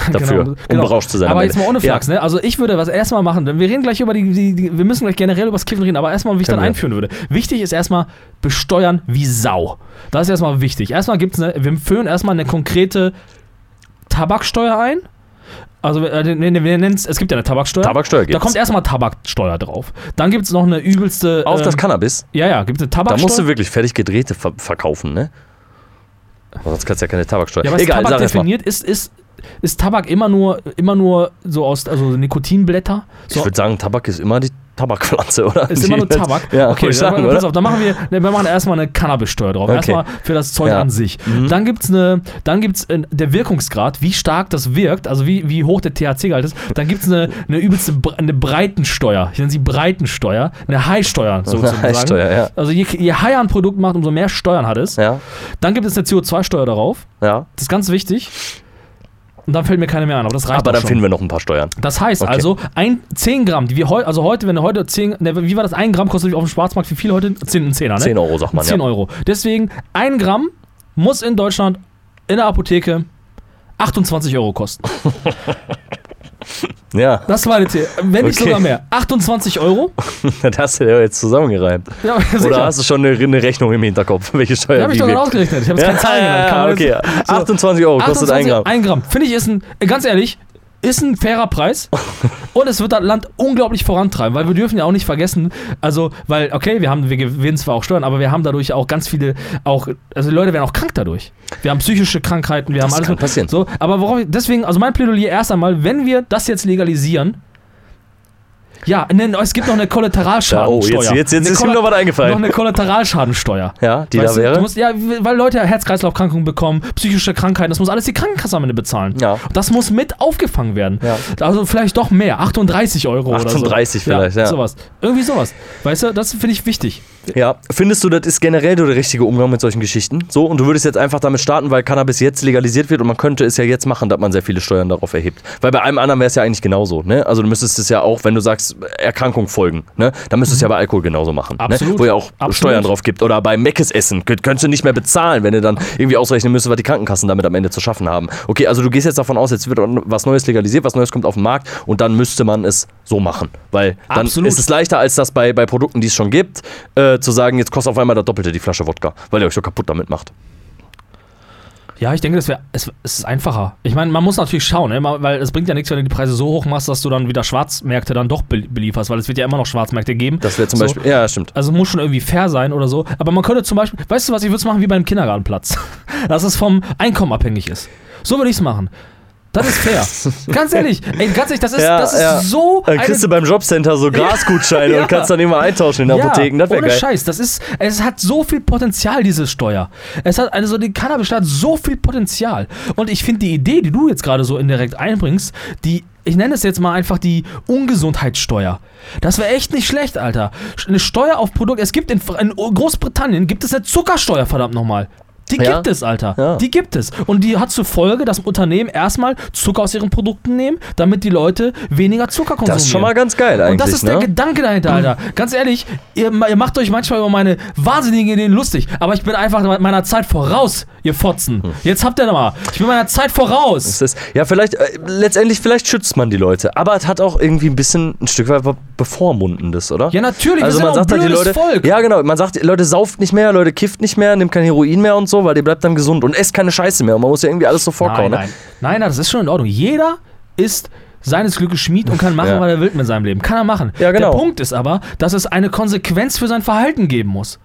<laughs> Dafür, um berauscht zu sein. Aber jetzt mal ohne Ja. Flachs, ne? Also ich würde was erstmal machen, denn wir reden gleich über die, die, die wir müssen gleich generell über das Kiffen reden, aber erstmal, wie ich Können dann wir. einführen würde. Wichtig ist erstmal besteuern wie Sau. Das ist erstmal wichtig. Erstmal gibt es eine, wir führen erstmal eine konkrete Tabaksteuer ein. Also äh, wir, wir nennen es, es gibt ja eine Tabaksteuer. Tabaksteuer Da gibt's. kommt erstmal Tabaksteuer drauf. Dann gibt es noch eine übelste. Auf das ähm, Cannabis. Ja, ja, gibt es eine Da Tabaksteuer. musst du wirklich fertig gedrehte ver verkaufen, ne? Aber sonst kannst du ja keine Tabaksteuer. ja, was Egal, Tabak definiert ist, ist, ist Tabak immer nur, immer nur so aus also Nikotinblätter. Ich So, würde sagen, Tabak ist immer die Tabakpflanze, oder? ist Die- immer nur Tabak. Ja, okay, ich sagen, pass auf, dann machen wir, wir machen erstmal eine Cannabissteuer drauf. Okay. Erstmal für das Zeug Ja. an sich. Mhm. Dann gibt es eine, dann gibt's äh, der Wirkungsgrad, wie stark das wirkt, also wie, wie hoch der THC-Gehalt ist. Dann gibt es eine, eine übelste eine Breitensteuer. Ich nenne sie Breitensteuer, eine High-Steuer <laughs> sozusagen. High-Steuer, ja. Also je, je higher ein Produkt macht, umso mehr Steuern hat es. Ja, Dann gibt es eine CO2-Steuer darauf. ja. Das ist ganz wichtig. Und dann fällt mir keine mehr an, aber das reicht Aber dann schon. finden wir noch ein paar Steuern. Das heißt Okay. also, ein 10 Gramm, die wir heute, also heute, wenn du heute 10, ne, wie war das, 1 Gramm kostet auf dem Schwarzmarkt wie viel heute? 10, ein Zehner, ne? 10 Euro, sagt man, 10 ja. Euro. Deswegen, 1 Gramm muss in Deutschland in der Apotheke 28 Euro kosten. <laughs> <laughs> Ja, Das war die, wenn nicht Okay. sogar mehr. 28 Euro? <laughs> das hast du ja jetzt zusammengereimt. Ja, <laughs> Oder hast du schon eine, eine Rechnung im Hinterkopf, welche Steuer Ja, hab ich wie doch gerade wirkt? ausgerechnet. Ich habe jetzt Ja, keine Zahlen genannt. Ja, okay. so. 28 Euro kostet 1 Gramm. 1 Gramm. Finde ich ist ein, äh, ganz ehrlich, ist ein fairer Preis <laughs> und es wird das Land unglaublich vorantreiben, weil wir dürfen ja auch nicht vergessen, also, weil, okay, wir haben, wir gewinnen zwar auch Steuern, aber wir haben dadurch auch ganz viele, auch, also die Leute werden auch krank dadurch. Wir haben psychische Krankheiten, wir haben Das alles. kann passieren. So, aber worauf, deswegen, also mein Plädoyer erst einmal, wenn wir das jetzt legalisieren, ja, ne, es gibt noch eine Ja, Kollateralschadensteuer. oh, jetzt, jetzt, jetzt ist Kolla- noch was noch eingefallen. eine Kollateralschadensteuer. Ja, die Weißt da du, wäre. Du musst, ja, weil Leute Herz-Kreislauf-Krankungen bekommen, psychische Krankheiten, das muss alles die Krankenkasse am Ende bezahlen. Ja. Das muss mit aufgefangen werden. Ja. Also vielleicht doch mehr, 38 Euro oder so. 38 vielleicht, ja. Sowas. Irgendwie sowas. Weißt du, das finde ich wichtig. Ja, findest du, das ist generell der richtige Umgang mit solchen Geschichten? So, und du würdest jetzt einfach damit starten, weil Cannabis jetzt legalisiert wird und man könnte es ja jetzt machen, dass man sehr viele Steuern darauf erhebt. Weil bei allem anderen wäre es ja eigentlich genauso, ne? Also du müsstest es ja auch, wenn du sagst, Erkrankung folgen, ne? Dann müsstest du es ja bei Alkohol genauso machen. Absolut. Ne? Wo ja auch Absolut. Steuern drauf gibt. Oder bei Meckes Essen. Könnt, könntest du nicht mehr bezahlen, wenn du dann irgendwie ausrechnen müsstest, was die Krankenkassen damit am Ende zu schaffen haben. Okay, also du gehst jetzt davon aus, jetzt wird was Neues legalisiert, was Neues kommt auf den Markt und dann müsste man es so machen. Weil dann Absolut. ist es leichter, als das bei, bei Produkten, die es schon gibt, äh, zu sagen, jetzt kostet auf einmal das Doppelte die Flasche Wodka, weil ihr euch so kaputt damit macht. Ja, ich denke, das wäre, es, es ist einfacher. Ich meine, man muss natürlich schauen, ne? weil es bringt ja nichts, wenn du die Preise so hoch machst, dass du dann wieder Schwarzmärkte dann doch be- belieferst, weil es wird ja immer noch Schwarzmärkte geben. Das wäre zum So. Beispiel, ja, stimmt. Also muss schon irgendwie fair sein oder so. Aber man könnte zum Beispiel, weißt du was, ich würde es machen wie beim Kindergartenplatz. <laughs> Dass es vom Einkommen abhängig ist. So würde ich es machen. Das ist fair. <laughs> ganz ehrlich, ey, ganz ehrlich, das ist, das ist so. Dann kriegst du beim Jobcenter so Grasgutscheine <laughs> Ja. und kannst dann immer eintauschen in den Apotheken. Das wäre geil. Scheiß, das ist, es hat so viel Potenzial, diese Steuer. Es hat, also die Cannabis hat so viel Potenzial. Und ich finde die Idee, die du jetzt gerade so indirekt einbringst, die, ich nenne es jetzt mal einfach die Ungesundheitssteuer. Das wäre echt nicht schlecht, Alter. Eine Steuer auf Produkte, es gibt in, in Großbritannien gibt es eine Zuckersteuer, verdammt nochmal. Die Ja. gibt es, Alter. Ja. Die gibt es. Und die hat zur Folge, dass Unternehmen erstmal Zucker aus ihren Produkten nehmen, damit die Leute weniger Zucker konsumieren. Das ist schon mal ganz geil eigentlich. Und das ist ne? der Gedanke dahinter, Alter. Ganz ehrlich, ihr, ihr macht euch manchmal über meine wahnsinnigen Ideen lustig, aber ich bin einfach meiner Zeit voraus, ihr Fotzen. Jetzt habt ihr noch mal. Ich bin meiner Zeit voraus. Es ist, ja, vielleicht, äh, letztendlich, vielleicht schützt man die Leute, aber es hat auch irgendwie ein bisschen ein Stück weit Bevormundendes, oder? Ja, natürlich, Also man sagt halt die Leute, Volk. ja genau, man sagt, Leute sauft nicht mehr, Leute kifft nicht mehr, nimmt kein Heroin mehr und so, weil ihr bleibt dann gesund und esst keine Scheiße mehr und man muss ja irgendwie alles so vorkauen. nein. Ne? nein, nein, das ist schon in Ordnung. Jeder ist seines Glückes Schmied und kann machen, Ja. was er will mit seinem Leben. Kann er machen. Ja, genau. Der Punkt ist aber, dass es eine Konsequenz für sein Verhalten geben muss.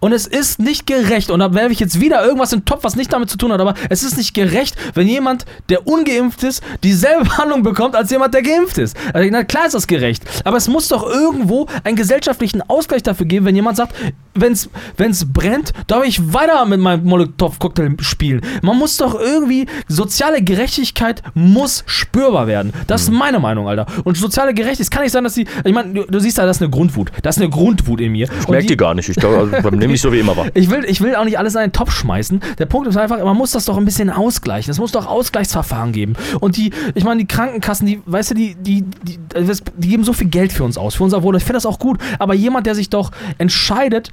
Und es ist nicht gerecht, und da werfe ich jetzt wieder irgendwas in den Topf, was nicht damit zu tun hat, aber es ist nicht gerecht, wenn jemand, der ungeimpft ist, dieselbe <laughs> Behandlung bekommt als jemand, der geimpft ist. Also, na klar ist das gerecht, aber es muss doch irgendwo einen gesellschaftlichen Ausgleich dafür geben, wenn jemand sagt, wenn es brennt, darf ich weiter mit meinem Molotow-Cocktail spielen. Man muss doch irgendwie, soziale Gerechtigkeit muss spürbar werden. Das ist meine Meinung, Alter. Und soziale Gerechtigkeit, es kann nicht sein, dass die, ich meine, du, du siehst ja, das ist eine Grundwut. Das ist eine Grundwut in mir. Ich merke die gar nicht, ich glaube, also, nehme <laughs> ich so wie immer wahr. Ich will, ich will auch nicht alles in einen Topf schmeißen. Der Punkt ist einfach, man muss das doch ein bisschen ausgleichen. Es muss doch Ausgleichsverfahren geben. Und die, ich meine, die Krankenkassen, die, weißt du, die, die, die, die geben so viel Geld für uns aus, für unser Wohl. Ich finde das auch gut. Aber jemand, der sich doch entscheidet,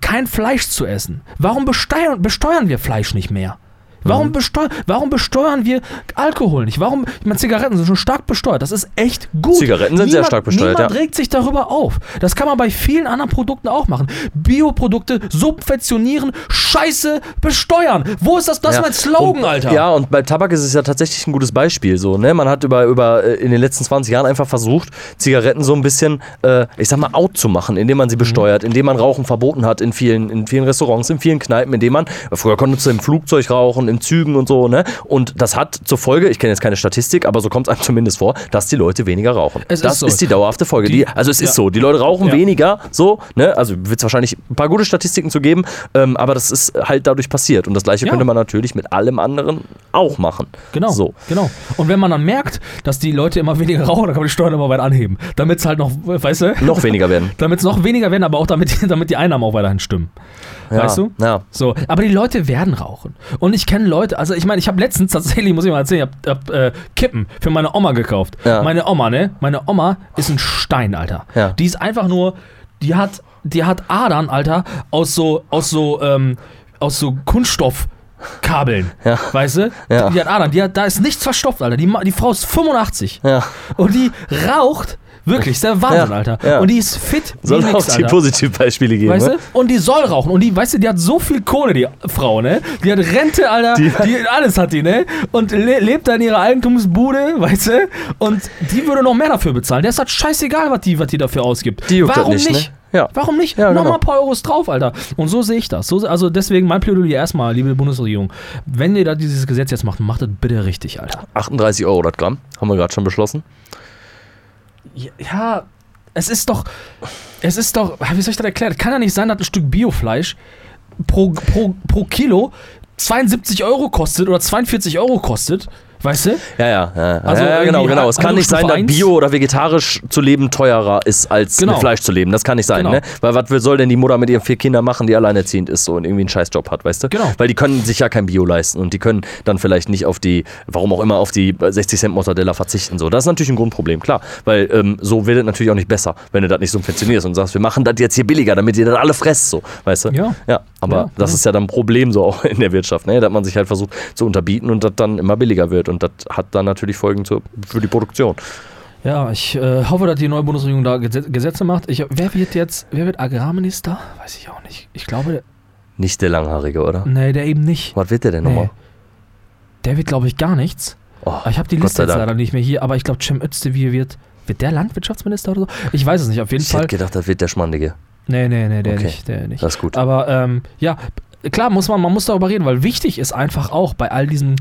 kein Fleisch zu essen, warum besteuern, besteuern wir Fleisch nicht mehr? Mhm. Warum, besteu warum besteuern wir Alkohol nicht? Warum, ich meine, Zigaretten sind schon stark besteuert. Das ist echt gut. Zigaretten sind sehr stark besteuert, Niemand ja. regt sich darüber auf. Das kann man bei vielen anderen Produkten auch machen. Bioprodukte subventionieren, scheiße besteuern. Wo ist das? Das ist mein Slogan, und, Alter. Ja, und bei Tabak ist es ja tatsächlich ein gutes Beispiel. So, ne? Man hat über, über äh, in den letzten 20 Jahren einfach versucht, Zigaretten so ein bisschen, äh, ich sag mal, out zu machen, indem man sie besteuert, indem man Rauchen verboten hat in vielen, in vielen Restaurants, in vielen Kneipen, indem man, früher konntest du im Flugzeug rauchen, in Zügen und so, ne? Und das hat zur Folge, ich kenne jetzt keine Statistik, aber so kommt es einem <laughs> zumindest vor, dass die Leute weniger rauchen. Es das ist so. ist die dauerhafte Folge. Die- Die, also es ja. ist so, die Leute rauchen Ja. weniger, so, ne? Also wird es wahrscheinlich ein paar gute Statistiken zu geben, ähm, aber das ist halt dadurch passiert. Und das gleiche Ja. könnte man natürlich mit allem anderen auch machen. Genau, So. genau. Und wenn man dann merkt, dass die Leute immer weniger rauchen, dann kann man die Steuern immer weiter anheben. Damit es halt noch, weißt du? Noch weniger werden. <laughs> Damit es noch weniger werden, aber auch damit, damit die Einnahmen auch weiterhin stimmen. Ja, Weißt du? Ja. So, aber die Leute werden rauchen. Und ich kenne Leute, also ich meine, ich habe letztens tatsächlich, muss ich mal erzählen, ich habe hab, äh, Kippen für meine Oma gekauft. Ja. Meine Oma, ne? Meine Oma ist ein Stein, Alter. Ja. Die ist einfach nur, die hat, die hat Adern, Alter, aus so, aus so, ähm, aus so Kunststoffkabeln. Ja. Weißt du? Ja. Die hat Adern, die hat, da ist nichts verstopft, Alter. Die, die Frau ist 85 Ja. und die raucht wirklich, ist der Wahnsinn, Ja, Alter. ja. Und die ist fit Soll auch nix, die. Positivbeispiele geben. Weißt ne? du? Und die soll rauchen. Und die, weißt du, die hat so viel Kohle, die Frau, ne? Die hat Rente, Alter. Die, Die- alles hat die, ne? Und le lebt da in ihrer Eigentumsbude, weißt du? Und die würde noch mehr dafür bezahlen. Der ist halt scheißegal, was die, was die dafür ausgibt. Die das Warum nicht, nicht? ne? Ja. Warum nicht? Ja, Noch genau. ein paar Euros drauf, Alter. Und so sehe ich das. So, also deswegen mein Plädoyer erstmal, liebe Bundesregierung. Wenn ihr da dieses Gesetz jetzt macht, macht das bitte richtig, Alter. 38 Euro das Gramm, haben wir gerade schon beschlossen. Ja, es ist doch, es ist doch, wie soll ich das erklären? Kann ja nicht sein, dass ein Stück Biofleisch pro, pro, pro Kilo 72 Euro kostet oder 42 Euro kostet, Weißt du? Ja, ja, ja, Also ja, ja genau, genau. Es kann nicht sein, dass Bio oder vegetarisch zu leben teurer ist, als Genau. mit Fleisch zu leben. Das kann nicht sein, Genau. ne? Weil was soll denn die Mutter mit ihren vier Kindern machen, die alleinerziehend ist so und irgendwie einen Scheißjob hat, weißt du? Genau. Weil die können sich ja kein Bio leisten und die können dann vielleicht nicht auf die, warum auch immer, auf die 60 Cent Mortadella verzichten. So, das ist natürlich ein Grundproblem, klar. Weil ähm, so wird es natürlich auch nicht besser, wenn du das nicht subventionierst und sagst, wir machen das jetzt hier billiger, damit ihr das alle fresst, so, weißt du? Ja. Ja, aber Ja, das ist ja dann ein Problem so auch <laughs> in der Wirtschaft, ne? dass man sich halt versucht zu unterbieten und das dann immer billiger wird und das hat dann natürlich Folgen zu, für die Produktion. Ja, ich äh, hoffe, dass die neue Bundesregierung da Gesetz- Gesetze macht. Ich, wer wird jetzt, wer wird Agrarminister? Weiß ich auch nicht. Ich glaube, Nicht der Langhaarige, oder? nee, der eben nicht. Was wird der denn Nee. nochmal? Der wird, glaube ich, gar nichts. Oh, Ich habe die Liste jetzt leider nicht mehr hier, aber ich glaube, Cem Özdemir wird, wird der Landwirtschaftsminister oder so? Ich weiß es nicht, auf jeden Ich Fall. hätte gedacht, das wird der Schmandige. Nee, nee, nee, der Okay. nicht, der nicht. Das ist gut. Aber ähm, ja, klar muss man, man muss darüber reden, weil wichtig ist einfach auch bei all diesen.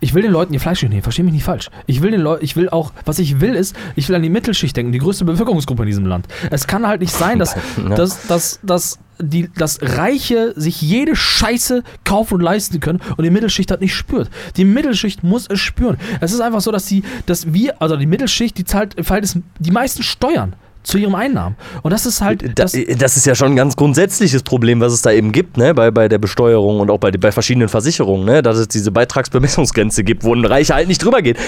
Ich will den Leuten ihr Fleisch nicht nehmen, versteh mich nicht falsch. Ich will den Leuten, ich will auch, was ich will ist, ich will an die Mittelschicht denken, die größte Bevölkerungsgruppe in diesem Land. Es kann halt nicht sein, dass, <laughs> dass, dass, dass, die, dass Reiche sich jede Scheiße kaufen und leisten können und die Mittelschicht das nicht spürt. Die Mittelschicht muss es spüren. Es ist einfach so, dass die, dass wir, also die Mittelschicht, die zahlt im Verhältnis die meisten Steuern zu ihren Einnahmen. Und das ist halt. Da, Das, das ist ja schon ein ganz grundsätzliches Problem, was es da eben gibt, ne? bei, bei der Besteuerung und auch bei, bei verschiedenen Versicherungen, ne? dass es diese Beitragsbemessungsgrenze gibt, wo ein Reicher halt nicht drüber geht.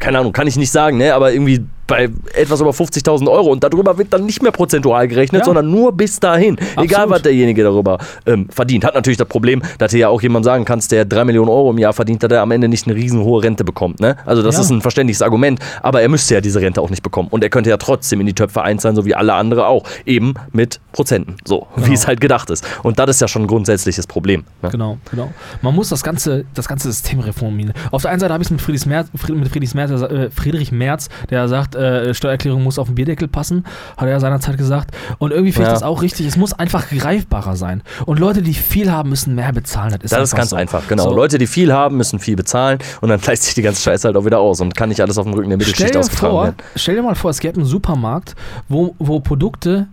Keine Ahnung, kann ich nicht sagen, ne? aber irgendwie bei etwas über 50.000 Euro und darüber wird dann nicht mehr prozentual gerechnet, Ja. sondern nur bis dahin. Egal, Absolut. was derjenige darüber ähm, verdient. Hat natürlich das Problem, dass du ja auch jemand sagen kannst, der 3 Millionen Euro im Jahr verdient, dass er am Ende nicht eine riesenhohe Rente bekommt. Ne? Also das Ja. ist ein verständliches Argument, aber er müsste ja diese Rente auch nicht bekommen. Und er könnte ja trotzdem in die Töpfe einzahlen, so wie alle andere auch. Eben mit Prozenten. So, Genau. wie es halt gedacht ist. Und das ist ja schon ein grundsätzliches Problem. Ne? Genau, genau. Man muss das ganze, das ganze System reformieren. Auf der einen Seite habe ich es mit Friedrich Merz, mit Friedrich Merz, äh, Friedrich Merz, der sagt, äh, Steuererklärung muss auf den Bierdeckel passen, hat er seinerzeit gesagt. Und irgendwie finde ich Ja. das auch richtig. Es muss einfach greifbarer sein. Und Leute, die viel haben, müssen mehr bezahlen. Das ist, Das ist ganz so. einfach, genau. So. Leute, die viel haben, müssen viel bezahlen und dann <laughs> gleicht sich die ganze Scheiße halt auch wieder aus und kann nicht alles auf dem Rücken der Mittelschicht ausgetragen vor, werden. stell dir mal vor, es gäbe einen Supermarkt, wo, wo Produkte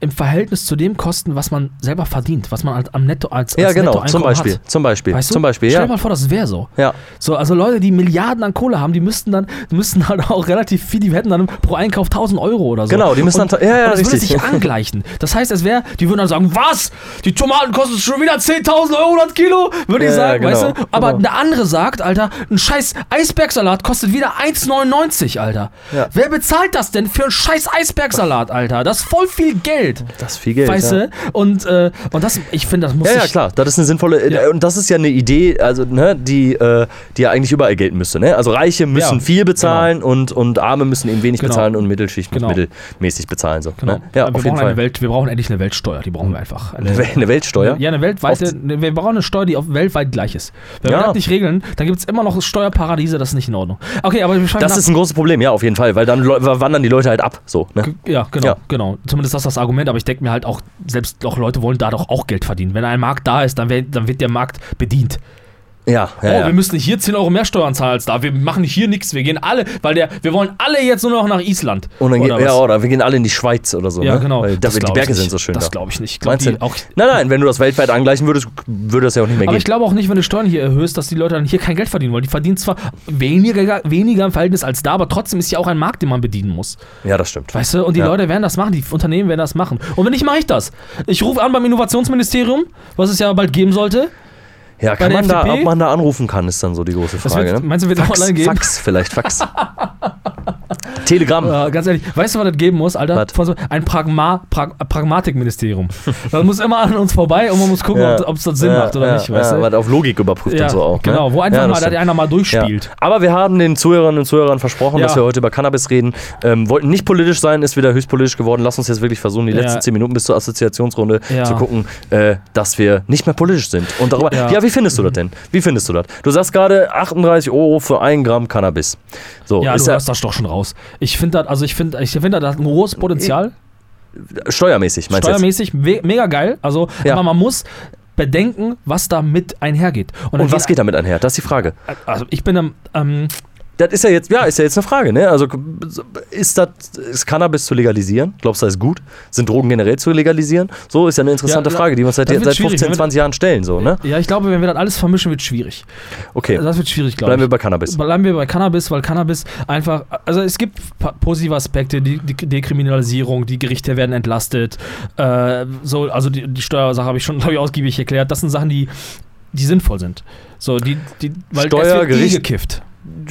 im Verhältnis zu dem kosten, was man selber verdient, was man halt am Netto als, als Ja, genau, zum Beispiel. hat. Zum Beispiel. Weißt du? Zum Beispiel, Stell dir ja. mal vor, das wäre so. Ja. So, also Leute, die Milliarden an Kohle haben, die müssten dann, die müssten halt auch relativ viel, die hätten dann pro Einkauf 1000 Euro oder so. Genau, die müssen und, dann- ja, ja, das würde richtig. sich angleichen. Das heißt, es wäre, die würden dann sagen, was? Die Tomaten kosten schon wieder 10.000 Euro das Kilo? Würde ich Ja, sagen, ja, weißt genau, du? Aber genau. der andere sagt, Alter, ein scheiß Eisbergsalat kostet wieder 1,99, Alter. Wer bezahlt das denn für einen scheiß Eisbergsalat, Alter? Das ist voll viel Geld. Das ist viel Geld. weißt ja. du? Und, äh, und das, ich finde, das muss Ja, ja, klar, das ist eine sinnvolle, äh, Ja. und das ist ja eine Idee, also, ne, die, äh, die ja eigentlich überall gelten müsste, ne? Also Reiche müssen Ja, viel bezahlen und, und Arme müssen eben wenig Genau. bezahlen und Mittelschicht Genau. mittelmäßig bezahlen, so. Genau. Ne? Ja, wir, auf brauchen jeden eine Fall. Welt, wir brauchen endlich eine Weltsteuer, die brauchen wir einfach. Eine, Eine Weltsteuer? Ja, eine weltweite, Auf- ne, wir brauchen eine Steuer, die auf weltweit gleich ist. Wenn wir das nicht regeln, dann gibt es immer noch Steuerparadiese, das ist nicht in Ordnung. Okay, aber wir Das ist ein großes Problem, ja, auf jeden Fall, weil dann wandern die Leute halt ab, so, ne? ja, genau, Ja. genau. Zumindest das ist das Argument, aber ich denke mir halt auch, selbst auch Leute wollen da doch auch Geld verdienen. Wenn ein Markt da ist, dann, wär, dann wird der Markt bedient. Ja, ja, oh, ja. wir müssen hier 10 Euro mehr Steuern zahlen als da. Wir machen hier nichts. Wir gehen alle, weil der, wir wollen alle jetzt nur noch nach Island. Und dann geht, Oder ja, was? oder wir gehen alle in die Schweiz oder so, Ja, ne? genau. Weil da, Das die Berge sind so schön Das da. glaube ich nicht. Ich glaub, Meinst du? die auch, Nein, nein, wenn du das weltweit angleichen würdest, würde das ja auch nicht mehr Aber gehen. ich glaube auch nicht, wenn du Steuern hier erhöhst, dass die Leute dann hier kein Geld verdienen wollen. Die verdienen zwar weniger, weniger im Verhältnis als da, aber trotzdem ist ja auch ein Markt, den man bedienen muss. Ja, das stimmt. Weißt du? Und die Ja. Leute werden das machen, die Unternehmen werden das machen. Und wenn nicht, mache ich das. Ich rufe an beim Innovationsministerium, was es ja bald geben sollte. Ja, kann man da, ob man da anrufen kann, ist dann so die große Frage. wird, ne? meinst du, wird Fax, online geben? Fax, vielleicht Fax. <laughs> Telegram. Ja, ganz ehrlich, weißt du, was das geben muss, Alter? So- Ein Pragma Prag Pragmatikministerium. <laughs> das muss immer an uns vorbei und man muss gucken, Ja. ob es das Sinn Ja, macht oder ja, nicht, weißt ja, du? was auf Logik überprüft und so auch. genau, ne? wo einfach mal, einer mal durchspielt. Aber wir haben den Zuhörerinnen und Zuhörern versprochen, dass wir heute über Cannabis reden. Ähm, wollten nicht politisch sein, ist wieder höchst politisch geworden. Lass uns jetzt wirklich versuchen, die letzten zehn Minuten bis zur Assoziationsrunde zu gucken, äh, dass wir nicht mehr politisch sind. Und darüber. Ja. Ja. wie findest du das denn? Wie findest du das? Du sagst gerade 38 Euro für ein Gramm Cannabis. So, Ja, ist du ja hörst das doch schon raus. Ich finde das, also ich finde, ich finde, das hat ein hohes Potenzial. steuermäßig, meinst du? Steuermäßig me mega geil. Also, Ja. aber man muss bedenken, was da mit einhergeht. Und was geht damit einher? Das ist die Frage. Also ich bin ähm, Das ist ja jetzt, ja, ist ja jetzt eine Frage, ne? Also ist das, ist Cannabis zu legalisieren? Glaubst du, das ist gut? Sind Drogen generell zu legalisieren? So ist ja eine interessante Ja, Frage, die wir uns seit, seit schwierig, 15, wenn wir- 20 Jahren stellen, so, ne? Ja, ich glaube, wenn wir das alles vermischen, wird schwierig. Okay, Das wird schwierig, glaube bleiben wir ich. bei Cannabis. Bleiben wir bei Cannabis, weil Cannabis einfach, also es gibt positive Aspekte, die, die Dekriminalisierung, die Gerichte werden entlastet, äh, so, also die, die Steuersache habe ich schon, <laughs> glaube ich, ausgiebig erklärt. Das sind Sachen, die, die sinnvoll sind. So, die, die, weil Steuer, es wird eh Gericht- gekifft.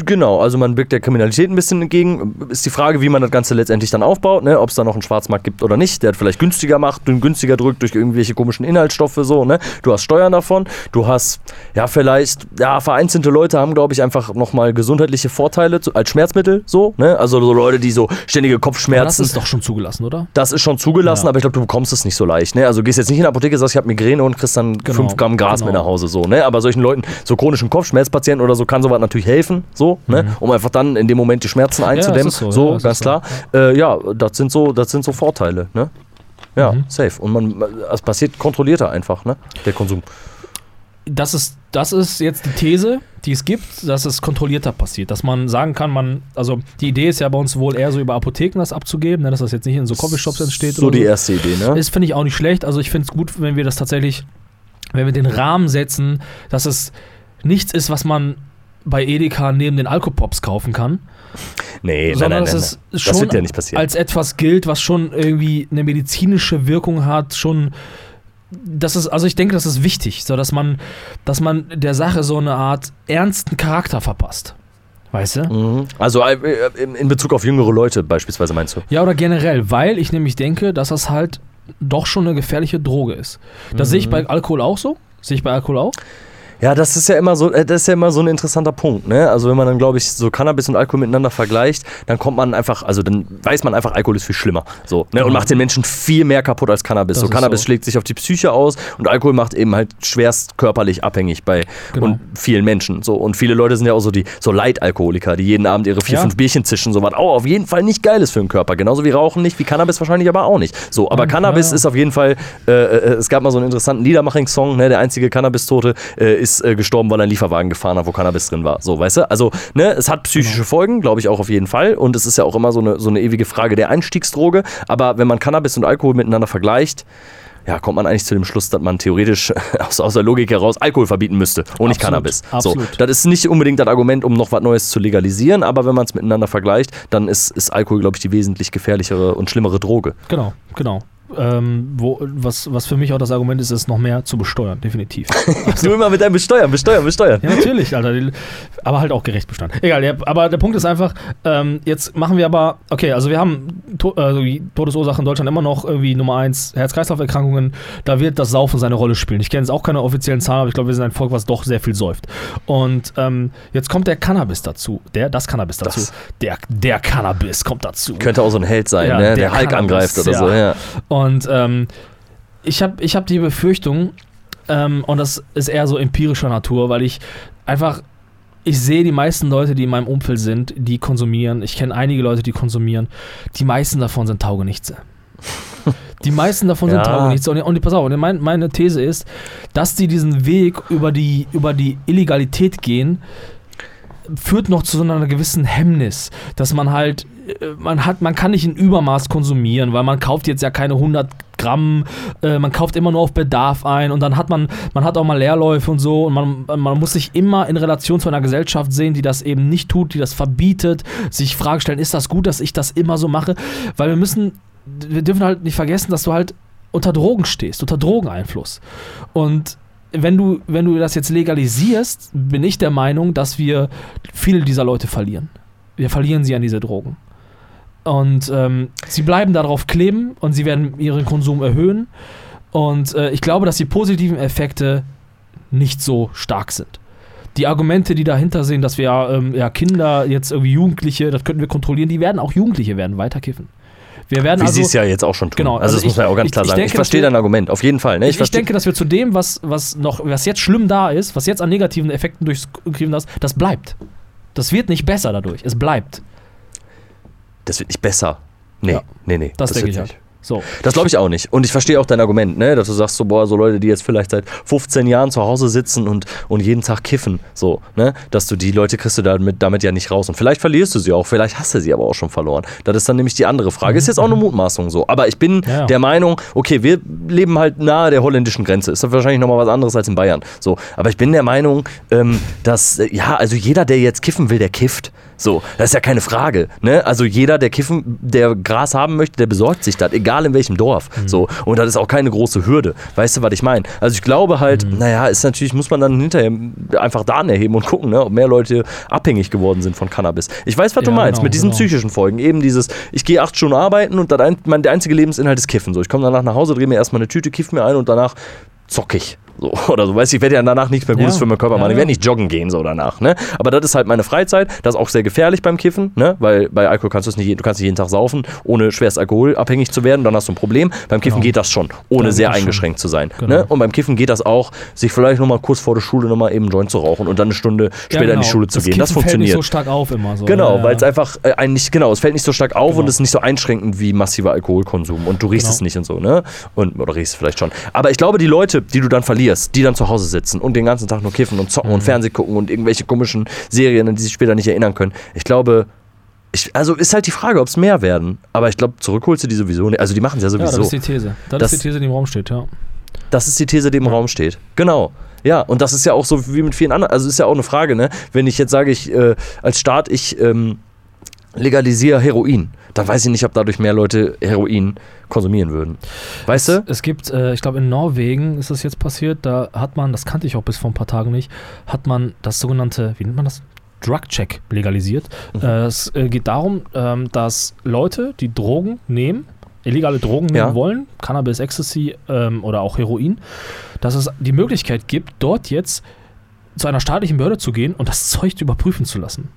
Genau, also man birgt der Kriminalität ein bisschen entgegen. Ist die Frage, wie man das Ganze letztendlich dann aufbaut, ne? ob es da noch einen Schwarzmarkt gibt oder nicht, der hat vielleicht günstiger macht, günstiger drückt durch irgendwelche komischen Inhaltsstoffe so, ne? Du hast Steuern davon, du hast ja vielleicht, ja, vereinzelte Leute haben, glaube ich, einfach nochmal gesundheitliche Vorteile zu, als Schmerzmittel, so, ne? Also so Leute, die so ständige Aber das Kopfschmerzen. ist doch schon zugelassen, oder? Das ist schon zugelassen, Ja. aber ich glaube, du bekommst es nicht so leicht. Ne? Also gehst jetzt nicht in die Apotheke, sagst, ich habe Migräne und kriegst dann Genau, 5 Gramm Gras genau. mit nach Hause. So, ne? Aber solchen Leuten, so chronischen Kopfschmerzpatienten oder so, kann sowas natürlich helfen, so, ne? um einfach dann in dem Moment die Schmerzen einzudämmen. ist so, so, ja, ganz ist so. klar. Äh, ja, das sind so, das sind so Vorteile. Ne? Ja, Mhm. safe. Und man, es passiert kontrollierter einfach, ne? der Konsum. das ist, das ist jetzt die These, die es gibt, dass es kontrollierter passiert. Dass man sagen kann, man, also die Idee ist ja bei uns wohl eher so über Apotheken das abzugeben, ne, dass das jetzt nicht in so Coffeeshops entsteht. So die erste Idee. Ne? Das finde ich auch nicht schlecht. Also ich finde es gut, wenn wir das tatsächlich, wenn wir den Rahmen setzen, dass es nichts ist, was man bei Edeka neben den Alkopops kaufen kann, Nee, nein, sondern nein, dass nein, es nein. Das schon wird ja nicht passieren. als etwas gilt, was schon irgendwie eine medizinische Wirkung hat, schon das ist, also ich denke, das ist wichtig, so dass man, dass man der Sache so eine Art ernsten Charakter verpasst. Weißt du? Mhm. Also äh, in in Bezug auf jüngere Leute beispielsweise meinst du? Ja, oder generell, weil ich nämlich denke, dass das halt doch schon eine gefährliche Droge ist. Das sehe ich bei Alkohol auch so. Sehe ich bei Alkohol auch. Ja, das ist ja immer so, äh, das ist ja immer so ein interessanter Punkt, ne? Also wenn man dann, glaube ich, so Cannabis und Alkohol miteinander vergleicht, dann kommt man einfach, also dann weiß man einfach, Alkohol ist viel schlimmer. So, ne? Und Genau. macht den Menschen viel mehr kaputt als Cannabis. Das so, Cannabis so. schlägt sich auf die Psyche aus und Alkohol macht eben halt schwerst körperlich abhängig bei Genau. und vielen Menschen. So, und viele Leute sind ja auch so die so Leitalkoholiker, die jeden Abend ihre vier, Ja. fünf Bierchen zischen, so was auch auf jeden Fall nicht geil ist für den Körper. Genauso wie Rauchen nicht, wie Cannabis wahrscheinlich aber auch nicht. So, aber Ja, Cannabis ja. ist auf jeden Fall, äh, äh, es gab mal so einen interessanten Liedermaching-Song, ne? Der einzige Cannabis-Tote äh, ist äh, gestorben, weil er einen Lieferwagen gefahren hat, wo Cannabis drin war. So, weißt du? Also, ne, es hat psychische Genau. Folgen, glaube ich auch auf jeden Fall. Und es ist ja auch immer so eine, so eine ewige Frage der Einstiegsdroge. Aber wenn man Cannabis und Alkohol miteinander vergleicht, ja, kommt man eigentlich zu dem Schluss, dass man theoretisch <laughs> aus, aus der Logik heraus Alkohol verbieten müsste und nicht Cannabis. absolut. So, das ist nicht unbedingt das Argument, um noch was Neues zu legalisieren, aber wenn man es miteinander vergleicht, dann ist, ist Alkohol, glaube ich, die wesentlich gefährlichere und schlimmere Droge. Genau, genau. Ähm, wo, was, was für mich auch das Argument ist, ist noch mehr zu besteuern, definitiv. <laughs> Du immer mit deinem Besteuern, Besteuern, Besteuern. Ja, natürlich, Alter. Aber halt auch gerecht bestanden. Egal, ja, aber der Punkt ist einfach, ähm, jetzt machen wir aber, okay, also wir haben to also die Todesursache in Deutschland immer noch irgendwie Nummer eins, Herz-Kreislauf-Erkrankungen. Da wird das Saufen seine Rolle spielen. Ich kenne jetzt auch keine offiziellen Zahlen, aber ich glaube, wir sind ein Volk, was doch sehr viel säuft. Und ähm, jetzt kommt der Cannabis dazu. Der, das Cannabis dazu. Das. Der, der Cannabis kommt dazu. Könnte auch so ein Held sein, Ja, ne? der der Hulk Cannabis, angreift oder ja. so, ja. Und ähm, ich habe ich hab die Befürchtung, ähm, und das ist eher so empirischer Natur, weil ich einfach, ich sehe die meisten Leute, die in meinem Umfeld sind, die konsumieren. Ich kenne einige Leute, die konsumieren. Die meisten davon sind Taugenichtse. <laughs> Die meisten davon sind Ja. Taugenichtse. Und, und pass auf, und mein, meine These ist, dass die diesen Weg über die, über die Illegalität gehen, führt noch zu so einer gewissen Hemmnis, dass man halt, äh, man hat, man kann nicht in Übermaß konsumieren, weil man kauft jetzt ja keine 100 Gramm, äh, man kauft immer nur auf Bedarf ein und dann hat man, man hat auch mal Leerläufe und so und man, man muss sich immer in Relation zu einer Gesellschaft sehen, die das eben nicht tut, die das verbietet, sich Fragen stellen, ist das gut, dass ich das immer so mache, weil wir müssen, wir dürfen halt nicht vergessen, dass du halt unter Drogen stehst, unter Drogeneinfluss. Und wenn du, wenn du das jetzt legalisierst, bin ich der Meinung, dass wir viele dieser Leute verlieren. Wir verlieren sie an diese Drogen. Und ähm, sie bleiben darauf kleben und sie werden ihren Konsum erhöhen. Und äh, ich glaube, dass die positiven Effekte nicht so stark sind. Die Argumente, die dahinter sind, dass wir ähm, ja, Kinder, jetzt irgendwie Jugendliche, das könnten wir kontrollieren, die werden auch Jugendliche werden weiter kiffen. Wir werden Wie also, sie es ja jetzt auch schon tun. Genau, also, also das muss ich- man ja auch ganz ich- klar ich sagen. denke, ich verstehe wir- dein Argument, auf jeden Fall. Ne? ich, denke, dass wir zu dem, was, was noch, was jetzt schlimm da ist, was jetzt an negativen Effekten durchgegriffen hast, das bleibt. Das wird nicht besser dadurch. Es bleibt. das wird nicht besser. Nee, Ja. nee, nee. Das denke wird ich nicht. halt. So. Das glaube ich auch nicht. Und ich verstehe auch dein Argument, ne? dass du sagst, so, boah, so Leute, die jetzt vielleicht seit 15 Jahren zu Hause sitzen und, und jeden Tag kiffen, so, ne? dass du die Leute kriegst du damit, damit ja nicht raus. Und vielleicht verlierst du sie auch, vielleicht hast du sie aber auch schon verloren. Das ist dann nämlich die andere Frage. Ist jetzt auch eine Mutmaßung so. Aber ich bin Ja, ja. der Meinung, okay, wir leben halt nahe der holländischen Grenze. Ist das wahrscheinlich nochmal was anderes als in Bayern. So. Aber ich bin der Meinung, ähm, dass, äh, ja, also jeder, der jetzt kiffen will, der kifft. So, das ist ja keine Frage. Ne? Also jeder, der kiffen, der Gras haben möchte, der besorgt sich das, egal in welchem Dorf. So. Und das ist auch keine große Hürde. Weißt du, was ich meine? Also ich glaube halt, naja, ist natürlich, muss man dann hinterher einfach Daten erheben und gucken, ne, ob mehr Leute abhängig geworden sind von Cannabis. Ich weiß, was du Ja, meinst, genau, mit diesen genau. psychischen Folgen. Eben dieses, ich gehe acht Stunden arbeiten und das ein, mein, der einzige Lebensinhalt ist Kiffen. So, ich komme danach nach Hause, drehe mir erstmal eine Tüte, kiff mir ein und danach zock ich. So, <laughs> oder so, weißt du, ich werde ja danach nichts mehr Gutes Ja. für meinen Körper Ja, machen. Ich ja. werde nicht joggen gehen so danach, ne? Aber das ist halt meine Freizeit. Das ist auch sehr gefährlich beim Kiffen, ne? Weil bei Alkohol kannst du es nicht, du kannst nicht jeden Tag saufen, ohne schwerst alkoholabhängig zu werden. Dann hast du ein Problem. Beim Kiffen Genau. geht das schon, ohne Dann sehr das schon. eingeschränkt zu sein. Genau. Ne? Und beim Kiffen geht das auch, sich vielleicht nochmal kurz vor der Schule nochmal eben einen Joint zu rauchen und dann eine Stunde später in die Schule zu gehen. Das Kiffen fällt nicht funktioniert. so stark auf immer so. Genau, weil es einfach äh, ein nicht, genau, es fällt nicht so stark auf Genau. und es ist nicht so einschränkend wie massiver Alkoholkonsum und du riechst Genau. es nicht und so, ne? Und, oder riechst es vielleicht schon. Aber ich glaube, die Leute, die du dann verlierst, die dann zu Hause sitzen und den ganzen Tag nur kiffen und zocken und Mhm. Fernsehen gucken und irgendwelche komischen Serien, an die sich später nicht erinnern können, ich glaube, ich, also ist halt die Frage, ob es mehr werden. Aber ich glaube, zurückholst du die sowieso nicht. Also die machen es ja Ja, sowieso. das ist die These. Das, Das- ist die These, die im Raum steht, ja. Das ist die These, die im Raum steht. Genau. Ja, und das ist ja auch so wie mit vielen anderen. Also ist ja auch eine Frage, ne? Wenn ich jetzt sage, ich äh, als Staat, ich ähm, legalisiere Heroin, dann weiß ich nicht, ob dadurch mehr Leute Heroin konsumieren würden. Weißt du? Es gibt, äh, ich glaube in Norwegen ist das jetzt passiert, da hat man, das kannte ich auch bis vor ein paar Tagen nicht, hat man das sogenannte, wie nennt man das? Drug-Check legalisiert. Mhm. Äh, es äh, geht darum, ähm, dass Leute, die Drogen nehmen, illegale Drogen nehmen Ja. wollen, Cannabis, Ecstasy ähm, oder auch Heroin, dass es die Möglichkeit gibt, dort jetzt zu einer staatlichen Behörde zu gehen und das Zeug überprüfen zu lassen.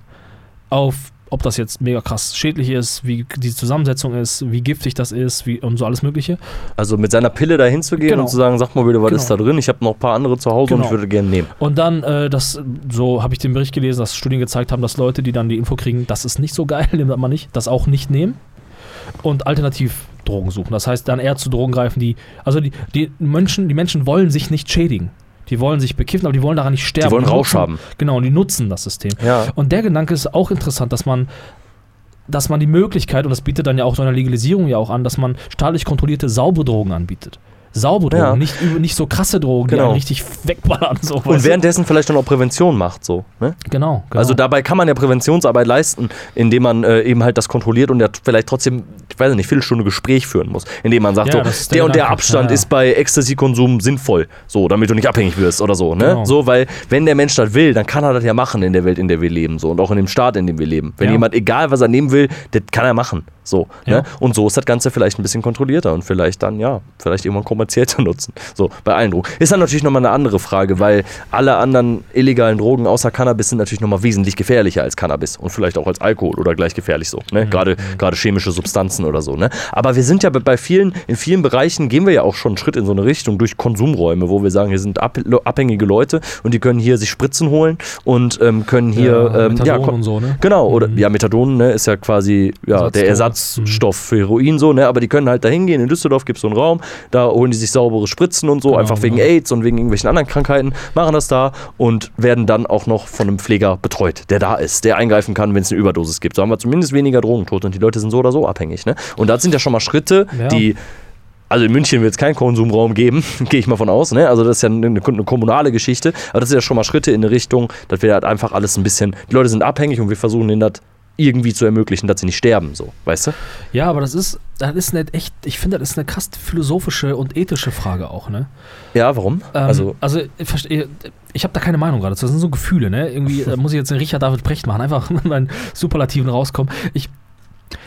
Auf ob das jetzt mega krass schädlich ist, wie die Zusammensetzung ist, wie giftig das ist, wie und so alles Mögliche. Also mit seiner Pille dahin zu gehen Genau. und zu sagen, sag mal bitte, was Genau. ist da drin? Ich habe noch ein paar andere zu Hause und Genau. ich würde gerne nehmen. Und dann, äh, das, so habe ich den Bericht gelesen, dass Studien gezeigt haben, dass Leute, die dann die Info kriegen, das ist nicht so geil, <laughs> das mal nicht, das auch nicht nehmen und alternativ Drogen suchen. Das heißt, dann eher zu Drogen greifen, die, also die, die Menschen, die Menschen wollen sich nicht schädigen. Die wollen sich bekiffen, aber die wollen daran nicht sterben. Die wollen Rausch haben. Genau, und die nutzen das System. Ja. Und der Gedanke ist auch interessant, dass man, dass man die Möglichkeit, und das bietet dann ja auch so eine Legalisierung ja auch an, dass man staatlich kontrollierte saubere Drogen anbietet. Saubere Drogen, Ja. nicht, nicht so krasse Drogen, die Genau. einen richtig <laughs> wegballern. So, Und weißt du? währenddessen vielleicht dann auch Prävention macht, so. Ne? Genau, genau. Also dabei kann man ja Präventionsarbeit leisten, indem man äh, eben halt das kontrolliert und ja vielleicht trotzdem, ich weiß nicht, Viertelstunde Gespräch führen muss. Indem man sagt, Ja, so, der, der und der. Abstand Ja, ist bei Ecstasy-Konsum sinnvoll. So, damit du nicht abhängig wirst oder so. Ne? Genau. So, weil wenn der Mensch das will, dann kann er das ja machen in der Welt, in der wir leben. So, und auch in dem Staat, in dem wir leben. Wenn jemand, egal was er nehmen will, das kann er machen. So, ne? Und so ist das Ganze vielleicht ein bisschen kontrollierter und vielleicht dann, ja, vielleicht irgendwann kommerziell zu nutzen. So, bei allen Drogen. Ist dann natürlich nochmal eine andere Frage, weil alle anderen illegalen Drogen außer Cannabis sind natürlich nochmal wesentlich gefährlicher als Cannabis und vielleicht auch als Alkohol oder gleich gefährlich so. Ne? Gerade, gerade chemische Substanzen oder so. Ne? Aber wir sind ja bei- vielen, in vielen Bereichen gehen wir ja auch schon einen Schritt in so eine Richtung durch Konsumräume, wo wir sagen, hier sind ab, abhängige Leute und die können hier sich Spritzen holen und ähm, können hier ja, ähm, Methadon kon- und so, ne? Genau, oder Mhm. ja, Methadon ne, ist ja quasi ja, der Ersatzdroge. Ersatzstoff für Heroin, so, ne? Aber die können halt da hingehen. In Düsseldorf gibt es so einen Raum, da holen die sich saubere Spritzen und so, Genau, einfach wegen genau. AIDS und wegen irgendwelchen anderen Krankheiten, machen das da und werden dann auch noch von einem Pfleger betreut, der da ist, der eingreifen kann, wenn es eine Überdosis gibt. So haben wir zumindest weniger Drogentote und die Leute sind so oder so abhängig. Ne? Und das sind ja schon mal Schritte, Ja. die. Also in München wird es keinen Konsumraum geben, <laughs> gehe ich mal von aus. Ne? Also das ist ja eine, eine kommunale Geschichte. Aber das sind ja schon mal Schritte in eine Richtung, dass wir halt einfach alles ein bisschen. Die Leute sind abhängig und wir versuchen ihnen das irgendwie zu ermöglichen, dass sie nicht sterben, so, weißt du? Ja, aber das ist, das ist nicht echt, ich finde, das ist eine krass philosophische und ethische Frage auch, ne? Ja, warum? Ähm, also, also ich, ich habe da keine Meinung gerade. Das sind so Gefühle, ne? Irgendwie <laughs> äh, muss ich jetzt den Richard David Precht machen, einfach <laughs> mit meinen Superlativen rauskommen. Ich,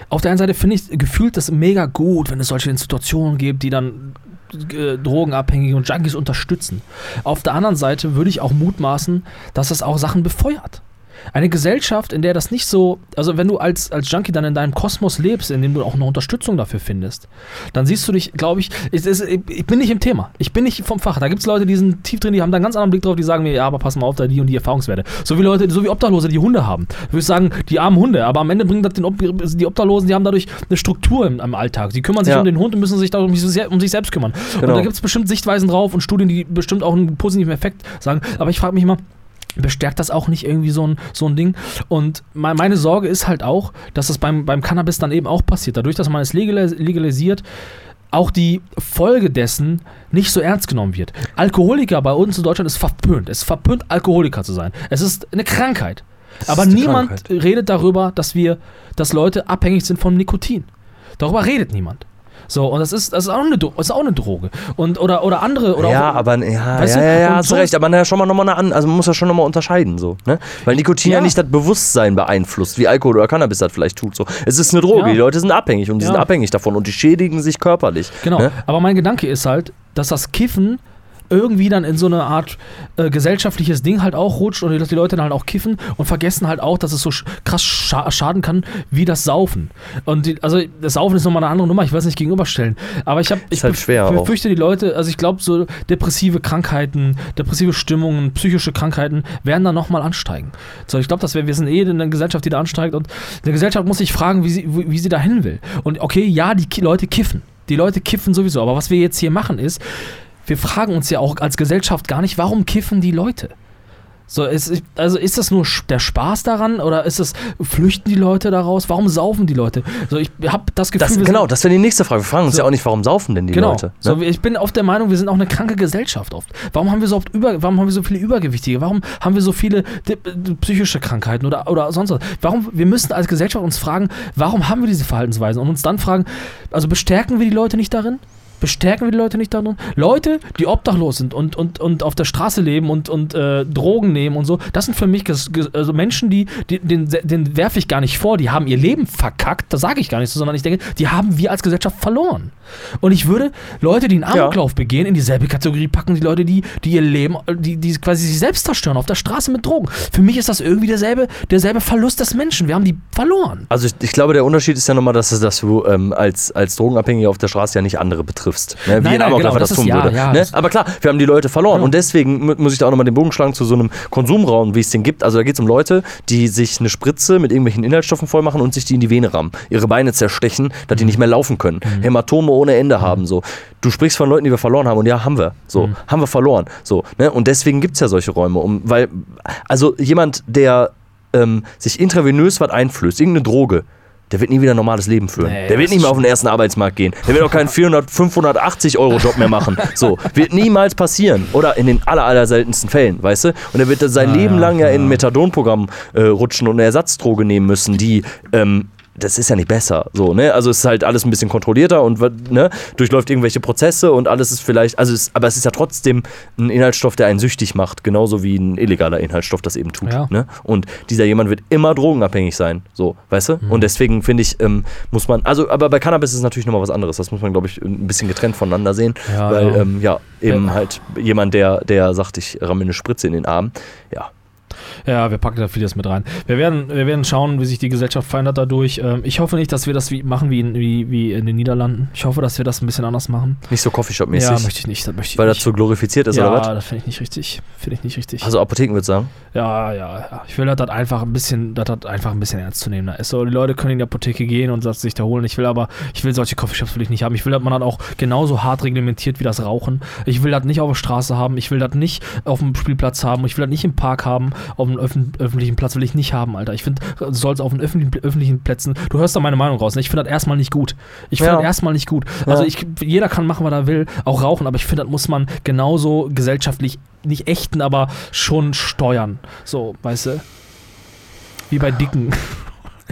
auf der einen Seite finde ich gefühlt das mega gut, wenn es solche Institutionen gibt, die dann äh, Drogenabhängige und Junkies unterstützen. Auf der anderen Seite würde ich auch mutmaßen, dass es auch Sachen befeuert. Eine Gesellschaft, in der das nicht so, also wenn du als, als Junkie dann in deinem Kosmos lebst, in dem du auch eine Unterstützung dafür findest, dann siehst du dich, glaube ich, ich, ich bin nicht im Thema. Ich bin nicht vom Fach. Da gibt es Leute, die sind tief drin, die haben da einen ganz anderen Blick drauf, die sagen mir, ja, aber pass mal auf, da die und die Erfahrungswerte. So wie Leute, so wie Obdachlose, die Hunde haben. Du würdest sagen, die armen Hunde, aber am Ende bringen das den Ob die Obdachlosen, die haben dadurch eine Struktur im, im Alltag. Sie kümmern sich Ja. um den Hund und müssen sich darum um sich selbst kümmern. Und Genau. da gibt es bestimmt Sichtweisen drauf und Studien, die bestimmt auch einen positiven Effekt sagen. Aber ich frage mich mal, bestärkt das auch nicht irgendwie so ein, so ein Ding. Und me- meine Sorge ist halt auch, dass das beim, beim Cannabis dann eben auch passiert. Dadurch, dass man es legalis legalisiert, auch die Folge dessen nicht so ernst genommen wird. Alkoholiker bei uns in Deutschland ist verpönt. Es ist verpönt, Alkoholiker zu sein. Es ist eine Krankheit. Aber ist eine niemand Krankheit. redet darüber, dass wir, dass Leute abhängig sind vom Nikotin. Darüber redet niemand. So, und das ist, das ist, auch, eine, das ist auch eine Droge. Und, oder, oder andere. Oder ja, auch, aber ja, Weißt ja, du, ja, ja hast so- recht. Aber na, schon mal nochmal an, also man muss ja schon nochmal unterscheiden so, ne? Weil Nikotin ja. Ja. nicht das Bewusstsein beeinflusst, wie Alkohol oder Cannabis das vielleicht tut. So, es ist eine Droge. Ja. Die Leute sind abhängig und die sind abhängig davon und die schädigen sich körperlich. Genau. Ne? Aber mein Gedanke ist halt, dass das Kiffen irgendwie dann in so eine Art äh, gesellschaftliches Ding halt auch rutscht und dass die Leute dann halt auch kiffen und vergessen halt auch, dass es so sch krass scha schaden kann wie das Saufen. Und die, also das Saufen ist nochmal eine andere Nummer, ich es nicht gegenüberstellen. Aber ich habe ich halt befürchte die Leute, also ich glaube so depressive Krankheiten, depressive Stimmungen, psychische Krankheiten werden dann nochmal ansteigen. So, ich glaube, dass wir, wir sind eh in einer Gesellschaft, die da ansteigt und eine Gesellschaft muss sich fragen, wie sie, wie, wie sie da hin will. Und okay, ja, die Leute kiffen. Die Leute kiffen sowieso. Aber was wir jetzt hier machen ist, wir fragen uns ja auch als Gesellschaft gar nicht, warum kiffen die Leute? So, ist, also ist das nur der Spaß daran oder ist es, flüchten die Leute daraus? Warum saufen die Leute? So, ich habe das Gefühl, Das, genau, das wäre die nächste Frage. Wir fragen uns So. ja auch nicht, warum saufen denn die genau. Leute? Ne? So, ich bin auf der Meinung, wir sind auch eine kranke Gesellschaft oft. Warum haben wir so oft über, warum haben wir so viele Übergewichtige? Warum haben wir so viele äh, psychische Krankheiten oder, oder sonst was? Warum, wir müssen als Gesellschaft uns fragen, warum haben wir diese Verhaltensweisen und uns dann fragen, also bestärken wir die Leute nicht darin? Bestärken wir die Leute nicht darin? Leute, die obdachlos sind und, und, und auf der Straße leben und, und äh, Drogen nehmen und so, das sind für mich also Menschen, die, die den, den werfe ich gar nicht vor, die haben ihr Leben verkackt, das sage ich gar nicht so, sondern ich denke, die haben wir als Gesellschaft verloren. Und ich würde Leute, die einen Ja. Amoklauf begehen, in dieselbe Kategorie packen, die Leute, die, die ihr Leben, die, die quasi sich selbst zerstören auf der Straße mit Drogen. Für mich ist das irgendwie derselbe, derselbe Verlust des Menschen. Wir haben die verloren. Also ich, ich glaube, der Unterschied ist ja nochmal, dass, dass du ähm, als, als Drogenabhängiger auf der Straße ja nicht andere betriffst. Ne? Wie Nein, ein Amokläufer genau, das, das tun ja, würde. ja, ne? das- Aber klar, wir haben die Leute verloren. Genau. Und deswegen mu- muss ich da auch nochmal den Bogen schlagen zu so einem Konsumraum, wie es den gibt. Also da geht es um Leute, die sich eine Spritze mit irgendwelchen Inhaltsstoffen voll machen und sich die in die Vene rammen. Ihre Beine zerstechen, dass die nicht mehr laufen können. Hämatome ohne Ende haben. So. Du sprichst von Leuten, die wir verloren haben. Und ja, haben wir. So, haben wir verloren. So, ne? Und deswegen gibt es ja solche Räume. Um, weil, also jemand, der ähm, sich intravenös was einflößt, irgendeine Droge, der wird nie wieder ein normales Leben führen. Nee, der wird nicht mehr auf den ersten Arbeitsmarkt gehen. Der wird auch keinen 400, 580 Euro Job mehr machen. So, wird niemals passieren. Oder in den aller, aller seltensten Fällen, weißt du? Und er wird sein Ah, Leben lang ja, in ja. ein Methadonprogramm äh, rutschen und eine Ersatzdroge nehmen müssen, die ähm, das ist ja nicht besser, so, ne? Also es ist halt alles ein bisschen kontrollierter und ne, durchläuft irgendwelche Prozesse und alles ist vielleicht, also es, aber es ist ja trotzdem ein Inhaltsstoff, der einen süchtig macht, genauso wie ein illegaler Inhaltsstoff das eben tut, Ja. ne? Und dieser jemand wird immer drogenabhängig sein, so, weißt du? Mhm. Und deswegen finde ich, ähm, muss man, also, aber bei Cannabis ist es natürlich nochmal was anderes, das muss man, glaube ich, ein bisschen getrennt voneinander sehen, Ja, weil, ja. ähm, ja, eben Ja. halt jemand, der, der sagt, ich ramme eine Spritze in den Arm, ja, Ja, wir packen da vieles mit rein. Wir werden, wir werden schauen, wie sich die Gesellschaft verändert dadurch. Ähm, ich hoffe nicht, dass wir das wie, machen wie in, wie, wie in den Niederlanden. Ich hoffe, dass wir das ein bisschen anders machen. nicht so Coffeeshop-mäßig, Ja, möchte ich nicht. Das möchte ich weil das nicht. so glorifiziert ist, ja, oder was? das finde ich nicht richtig. Finde ich nicht richtig. Also Apotheken würde sagen. Ja, ja, ja. Ich will, dass das einfach ein bisschen, dass das einfach ein bisschen ernstzunehmender ist. So, die Leute können in die Apotheke gehen und das sich da holen. Ich will aber, ich will solche Coffeeshops will ich nicht haben. Ich will, dass man das auch genauso hart reglementiert wie das Rauchen. Ich will das nicht auf der Straße haben. Ich will das nicht auf dem Spielplatz haben. Ich will das nicht im Park haben. Auf einem öffn öffentlichen Platz will ich nicht haben, Alter. Ich finde, du sollst auf den öffentlichen, öffentlichen Plätzen, du hörst da meine Meinung raus. Ne? Ich finde das erstmal nicht gut. Ich finde Ja. das erstmal nicht gut. Also Ja. ich, jeder kann machen, was er will, auch rauchen, aber ich finde, das muss man genauso gesellschaftlich nicht ächten, aber schon steuern. So, weißt du? Wie bei Dicken. <laughs>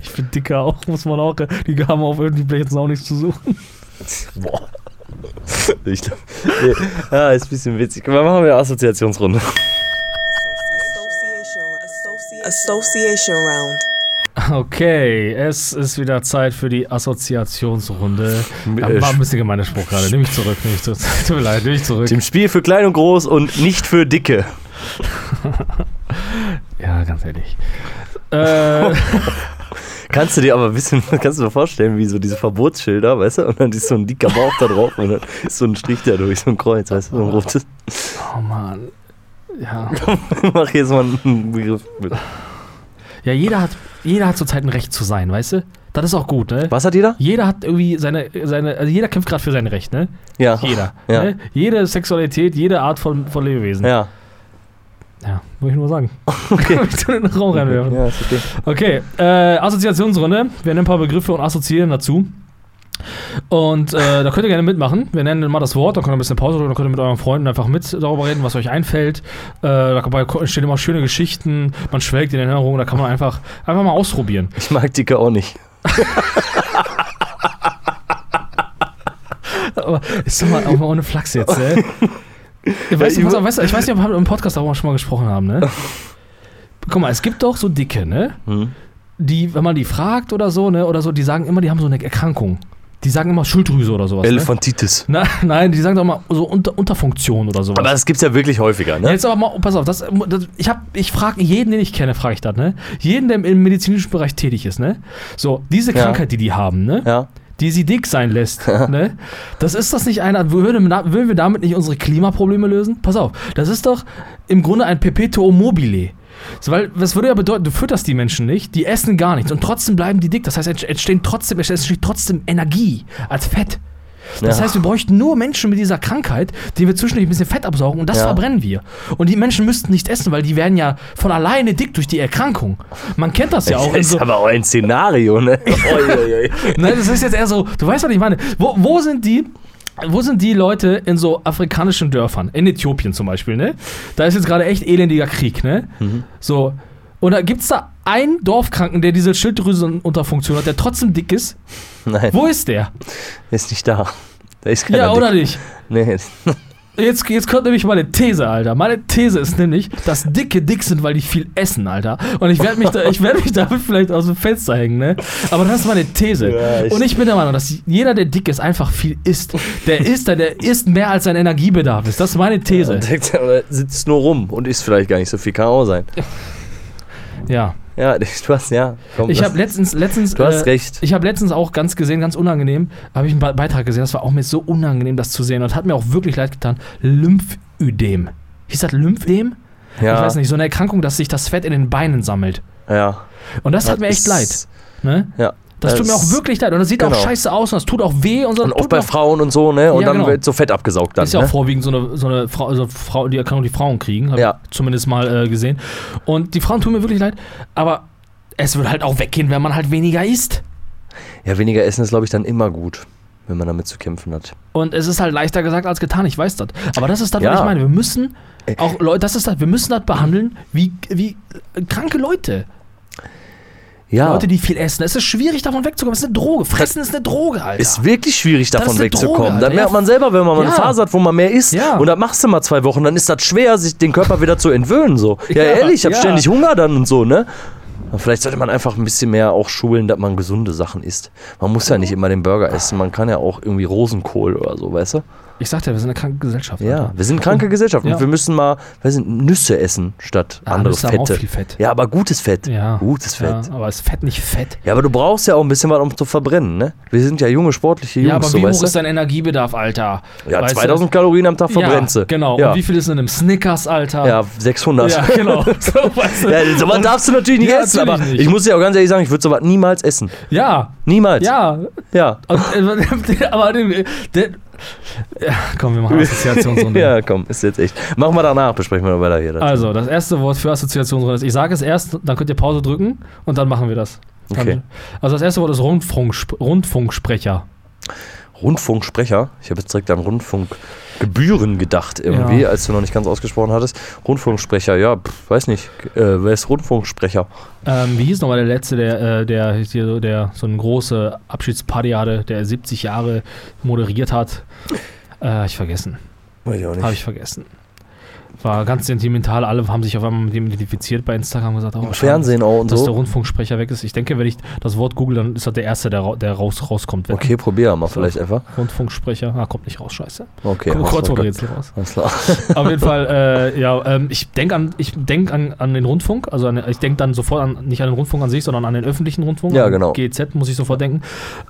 Ich finde Dicke auch, muss man auch, die haben auf öffentlichen Plätzen auch nichts zu suchen. Boah. <laughs> Ich glaub, nee. Ja, ist ein bisschen witzig. Wir machen wir eine Assoziationsrunde. Association Round. Okay, es ist wieder Zeit für die Assoziationsrunde. Äh, War ein bisschen gemeiner Spruch gerade. Nehme ich zurück, nehme ich zurück. <laughs> Tut mir leid, nehme ich zurück. Dem Spiel für klein und groß und nicht für dicke. <laughs> Ja, ganz ehrlich. <laughs> Äh, Kannst du dir aber ein bisschen, kannst du dir vorstellen, wie so diese Verbotsschilder, weißt du? Und dann ist so ein dicker Bauch da drauf und dann ist so ein Strich da durch, so ein Kreuz, weißt du? So ein rotes. oh Mann. Ja. <laughs> Mach jetzt mal einen Begriff mit. ja, jeder hat, jeder hat zurzeit ein Recht zu sein, weißt du? Das ist auch gut, ne? Was hat jeder? Jeder hat irgendwie seine, seine also jeder kämpft gerade für sein Recht, ne? Ja. Jeder. Ja. Ne? Jede Sexualität, jede Art von, von Lebewesen. Ja. Ja, wollte ich nur sagen. <laughs> Okay. <laughs> ich in den Raum reinwerfen. Ja, ist okay. Okay, äh, Assoziationsrunde. Wir nennen ein paar Begriffe und assoziieren dazu. Und äh, da könnt ihr gerne mitmachen. Wir nennen mal das Wort, dann könnt ihr ein bisschen Pause drücken, dann könnt ihr mit euren Freunden einfach mit darüber reden, was euch einfällt. Äh, dabei entstehen immer schöne Geschichten, man schwelgt in Erinnerungen, da kann man einfach, einfach mal ausprobieren. Ich mag Dicke auch nicht. Aber ist doch mal auch mal ohne Flachs jetzt, ey. Weißt du, pass auf, weißt ich weiß nicht, ob wir im Podcast darüber schon mal gesprochen haben, ne? Guck mal, es gibt doch so Dicke, ne? Hm. Die, wenn man die fragt oder so, ne, oder so, die sagen immer, die haben so eine Erkrankung. Die sagen immer Schilddrüse oder sowas. Ne? Elefantitis. Na, nein, die sagen doch mal so Unter Unterfunktion oder sowas. Aber das gibt's ja wirklich häufiger, Ja, ne? Jetzt aber mal, pass auf, das, das, ich, hab- ich frage jeden, den ich kenne, frage ich das, ne? Jeden, der im medizinischen Bereich tätig ist, ne? So, diese Ja. Krankheit, die die haben, ne? Ja. Die sie dick sein lässt, <laughs> ne? Das ist das nicht einer, würden, würden wir damit nicht unsere Klimaprobleme lösen? Pass auf, das ist doch im Grunde ein Perpetuum mobile. So, weil, das würde ja bedeuten, du fütterst die Menschen nicht, die essen gar nichts und trotzdem bleiben die dick. Das heißt, es entstehen trotzdem, entsteht trotzdem Energie als Fett. Das Ja. heißt, wir bräuchten nur Menschen mit dieser Krankheit, die wir zwischendurch ein bisschen Fett absaugen und das Ja. verbrennen wir. Und die Menschen müssten nicht essen, weil die werden ja von alleine dick durch die Erkrankung. Man kennt das ja auch. Das ist so, aber auch ein Szenario, ne? <laughs> Nein, das ist jetzt eher so, du weißt, was ich meine. Wo, wo sind die? Wo sind die Leute in so afrikanischen Dörfern? In Äthiopien zum Beispiel, ne? Da ist jetzt gerade echt elendiger Krieg, ne? Mhm. So. Und da gibt's da einen Dorfkranken, der diese Schilddrüsenunterfunktion hat, der trotzdem dick ist. Nein, Wo ist der? der ist nicht da. Da ist Ja, oder dick. nicht? Nee. Jetzt, jetzt kommt nämlich meine These, Alter. Meine These ist nämlich, dass Dicke dick sind, weil die viel essen, Alter. Und ich werde mich, da, ich werd mich damit vielleicht aus dem Fenster hängen, ne? Aber das ist meine These. Ja, ich- Und ich bin der Meinung, dass jeder, der dick ist, einfach viel isst. Der isst, der, der isst mehr als sein Energiebedarf ist. Das ist meine These. Er sitzt nur rum und isst vielleicht gar nicht so viel. Kann auch sein. Ja. Ja, <laughs> du hast, ja. Komm, Ich das- habe letztens, letztens. Du hast äh, recht. Ich habe letztens auch ganz gesehen, ganz unangenehm, habe ich einen Be- Beitrag gesehen, das war auch mir so unangenehm, das zu sehen und hat mir auch wirklich leid getan. Lymphödem. Hieß das Lymphödem? ja, Ich weiß nicht, so eine Erkrankung, dass sich das Fett in den Beinen sammelt. Ja. Und das hat mir echt leid. Ne? Ja. Das tut mir auch wirklich leid. Und das sieht auch genau. scheiße aus und das tut auch weh und so. Und Das auch tut bei auch- Frauen und so, ne? Und Ja, dann genau. wird so Fett abgesaugt dann. ist ja ne? auch vorwiegend so eine, so eine Frau, also Frau, die Erkrankung, die Frauen kriegen. Habe Ja. ich zumindest mal äh, gesehen. Und die Frauen tun mir wirklich leid. Aber es wird halt auch weggehen, wenn man halt weniger isst. Ja, weniger essen ist, glaube ich, dann immer gut, wenn man damit zu kämpfen hat. Und es ist halt leichter gesagt als getan, ich weiß das. Aber das ist das, Ja. was ich meine. Wir müssen Äh. auch Leute, das ist das, wir müssen das behandeln wie, wie kranke Leute. Ja. Leute, die viel essen. Es ist schwierig, davon wegzukommen. Es ist eine Droge. Fressen ist eine Droge, Alter. Ist wirklich schwierig, Das davon eine wegzukommen. Dann merkt man selber, wenn man mal eine Ja. Phase hat, wo man mehr isst. Ja. Und dann machst du mal zwei Wochen, dann ist das schwer, sich den Körper wieder zu entwöhnen. So. Ja, ehrlich, ich habe ständig Hunger dann und so, ne? Vielleicht sollte man einfach ein bisschen mehr auch schulen, dass man gesunde Sachen isst. Man muss ja nicht immer den Burger essen, man kann ja auch irgendwie Rosenkohl oder so, weißt du? Ich sagte ja, wir sind eine kranke Gesellschaft. Ja, Alter. wir sind kranke Gesellschaft Ja. und wir müssen mal, weiß nicht, Nüsse essen statt Ja, andere Nüsse haben auch Fette. viel Fett. Ja, aber gutes Fett. Ja. Gutes Fett. Ja, aber ist Fett nicht Fett? Ja, aber du brauchst ja auch ein bisschen was, um zu verbrennen, ne? Wir sind ja junge, sportliche Jungs, ja, aber so wie hoch ist du? dein Energiebedarf, Alter? Ja, Weißt du? 2000 Kalorien am Tag verbrennst du. Ja, genau. Und wie viel ist in einem Snickers, Alter? ja 600. Ja, genau. <laughs> So, weißt du? Ja, sowas darfst du natürlich nicht essen, natürlich aber nicht. ich muss dir auch ganz ehrlich sagen, ich würde sowas niemals essen. Ja, Niemals. ja. Ja. Und, äh, <laughs> aber der, ja, komm, wir machen Assoziationsrunde. <laughs> ja, komm, ist jetzt echt. Machen wir danach, besprechen wir weiter hier. Also, das erste Wort für Assoziationsrunde ist, ich sage es erst, dann könnt ihr Pause drücken und dann machen wir das. Okay. Also das erste Wort ist Rundfunksp Rundfunksprecher. Rundfunksprecher. Ich habe jetzt direkt an Rundfunkgebühren gedacht irgendwie, Ja. als du noch nicht ganz ausgesprochen hattest. Rundfunksprecher, ja, pff, weiß nicht. Äh, wer ist Rundfunksprecher? Ähm, wie hieß nochmal der letzte, der, äh, der, so- der so eine große Abschiedsparty hatte, der 70 Jahre moderiert hat? Äh, ich vergessen. Weiß ich auch nicht. Habe ich vergessen. War ganz sentimental. Alle haben sich auf einmal mit ihm identifiziert bei Instagram gesagt, oh, schade, Fernsehen auch und dass der so. Rundfunksprecher weg ist. Ich denke, wenn ich das Wort google, dann ist das der Erste, der, der raus, rauskommt. Okay, probier mal So. vielleicht einfach. Rundfunksprecher. Ah, kommt nicht raus, scheiße. Okay. Kommt alles klar. Kreuzworträtsel raus. Alles klar. Auf jeden Fall, äh, ja, ähm, ich denke an, ich denk an, an den Rundfunk, also an, ich denke dann sofort an, nicht an den Rundfunk an sich, sondern an den öffentlichen Rundfunk. Ja, genau. GEZ muss ich sofort denken.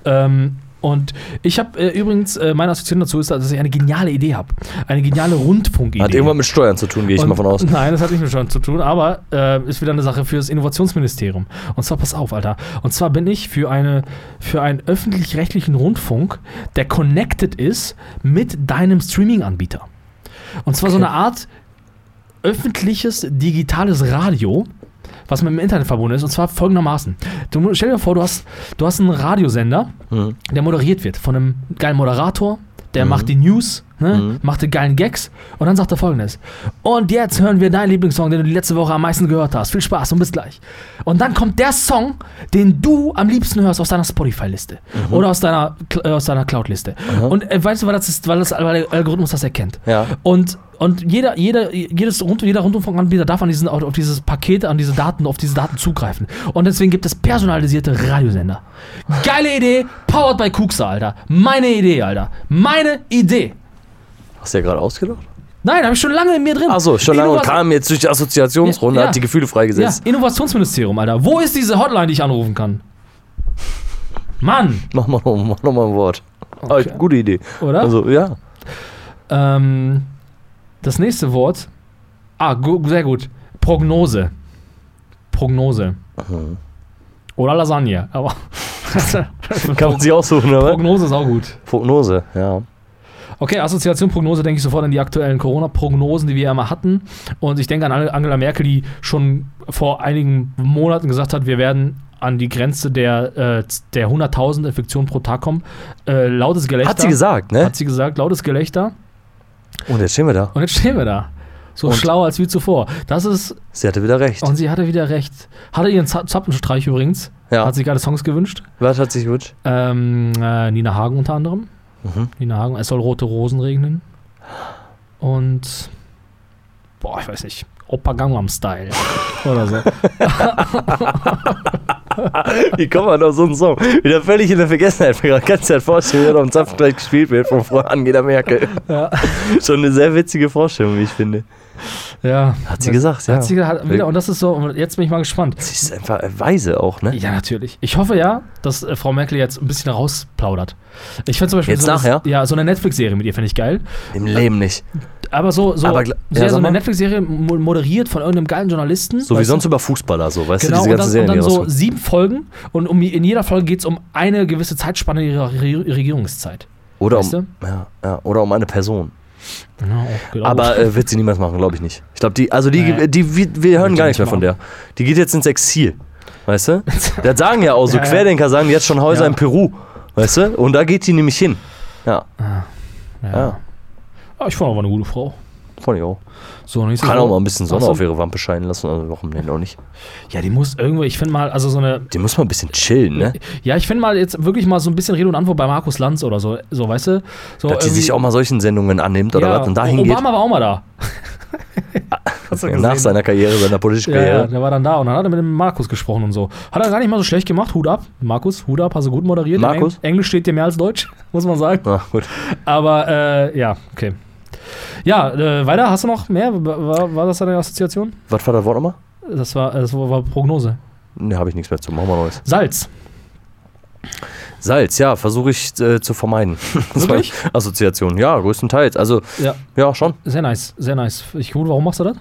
Ähm, und ich habe äh, übrigens, äh, meine Assoziation dazu ist, dass ich eine geniale Idee habe. Eine geniale Rundfunkidee. Hat irgendwas mit Steuern zu tun, gehe ich Und- mal von aus. Nein, das hat nicht mit Steuern zu tun, aber äh, ist wieder eine Sache für das Innovationsministerium. Und zwar, pass auf, Alter. Und zwar bin ich für, eine, für einen öffentlich-rechtlichen Rundfunk, der connected ist mit deinem Streaming-Anbieter. Und zwar so Okay. eine Art öffentliches digitales Radio, was mit dem Internet verbunden ist. Und zwar folgendermaßen. Du, stell dir vor, du hast, du hast einen Radiosender, Mhm. der moderiert wird von einem geilen Moderator, der Mhm. macht die News, ne? Mhm. macht die geilen Gags und dann sagt er folgendes. Und jetzt hören wir deinen Lieblingssong, den du die letzte Woche am meisten gehört hast. Viel Spaß und bis gleich. Und dann kommt der Song, den du am liebsten hörst aus deiner Spotify-Liste oder aus deiner, äh, aus deiner Cloud-Liste. Mhm. Und äh, weißt du, weil, das ist, weil, das, weil der Algorithmus das erkennt. Ja. Und, und jeder, jeder, jedes Rund, jeder Rundfunkanbieter darf an diesen, auf dieses Paket, an diese Daten, auf diese Daten zugreifen. Und deswegen gibt es personalisierte Radiosender. Geile Idee, powered by Kuxa, Alter. Meine Idee, Alter. Meine Idee. Hast du ja gerade ausgedacht? Nein, habe ich schon lange in mir drin. Achso, schon lange und Innova- kam jetzt durch die Assoziationsrunde, Ja, ja. hat die Gefühle Ja, freigesetzt. Innovationsministerium, Alter. Wo ist diese Hotline, die ich anrufen kann? Mann, Mach mal mach noch mal ein Wort. Ah, Okay. gute Idee. oder? Also, ja. Ähm, das nächste Wort. Ah, gu sehr gut. Prognose. Prognose. Mhm. Oder Lasagne. Aber. <laughs> Kann man sich aussuchen, oder? Prognose ist auch gut. Prognose, ja. Okay, Assoziation Prognose denke ich sofort an die aktuellen Corona-Prognosen, die wir ja mal hatten. Und ich denke an Angela Merkel, die schon vor einigen Monaten gesagt hat, wir werden an die Grenze der, äh, der 100.000 Infektionen pro Tag kommen. Äh, lautes Gelächter. Hat sie gesagt, ne? Hat sie gesagt, lautes Gelächter. Und jetzt stehen wir da. Und jetzt stehen wir da. So Und- schlau als wie zuvor. Das ist, Sie hatte wieder recht. und sie hatte wieder recht. Hatte ihren Za- Zappenstreich übrigens. Ja. Hat sich gerade Songs gewünscht. Was hat sich gewünscht? Ähm, äh, Nina Hagen unter anderem. Mhm. Nina Hagen, es soll rote Rosen regnen. Und boah, ich weiß nicht, Opa Gangnam Style <laughs> oder so. <laughs> Wie kommt man auf so einen Song? Wieder völlig in der Vergessenheit. Ich kann dir halt vorstellen, wie er am Zapfenstreich gespielt wird von Frau Angela Merkel. Ja. <laughs> Schon eine sehr witzige Vorstellung, wie ich finde. Ja. Hat sie gesagt, ja. Hat sie hat wieder, und das ist so, und jetzt bin ich mal gespannt. Sie ist einfach weise auch, ne? Ja, natürlich. Ich hoffe ja, dass äh, Frau Merkel jetzt ein bisschen rausplaudert. Ich finde zum Beispiel Jetzt so, nachher? ja, so eine Netflix-Serie mit ihr finde ich geil. Im Leben nicht. Aber so, so, Aber sehr, ja, so eine. Netflix-Serie mo- moderiert von irgendeinem geilen Journalisten. So wie sonst über Fußballer, so, weißt Genau, du, diese und ganzen dann, Serien, und dann so sieben Folgen und um, in jeder Folge geht es um eine gewisse Zeitspanne ihrer Re Regierungszeit. Oder weißt um, ja, ja, oder um eine Person. Ja, auch, auch. Aber äh, wird sie niemals machen, glaube ich nicht. Ich glaube, die, also die, Nee. die, wir, wir hören gar die nichts mehr von der. Die geht jetzt ins Exil. Weißt du? <laughs> Das sagen ja auch so, Ja. Querdenker sagen jetzt schon Häuser Ja. in Peru. Weißt du? Und da geht die nämlich hin. Ja, ja. ja. Ah, ich fand aber eine gute Frau. Fand ich auch. So, Kann auch mal ein bisschen Sonne auf ihre Wampe scheinen lassen, also warum denn auch nicht? Ja, die muss irgendwo, ich finde mal, also so eine. Die muss mal ein bisschen chillen, ne? Ja, ich finde mal jetzt wirklich mal so ein bisschen Rede und Antwort bei Markus Lanz oder so, so weißt du? So Dass die sich auch mal solchen Sendungen annimmt oder ja, was und dahin geht. Obama war auch mal da. <laughs> Nach seiner Karriere, seiner politischen Ja, ja, Karriere. der war dann da und dann hat er mit dem Markus gesprochen und so. Hat er gar nicht mal so schlecht gemacht. Hut ab. Markus, Hut ab, hast du gut moderiert. Markus? Eng Englisch steht dir mehr als Deutsch, <laughs> muss man sagen. Ja, gut. Aber äh, ja, okay. Ja, äh, weiter, hast du noch mehr? War, war das deine Assoziation? Was war das Wort nochmal? Das war, das war Prognose. Ne, habe ich nichts mehr zu. Machen wir Neues. Salz. Salz, ja, versuche ich äh, zu vermeiden. <laughs> Wirklich? Assoziation, ja, größtenteils. Also, Ja, ja, schon. sehr nice, sehr nice. Ich gut, warum machst du das?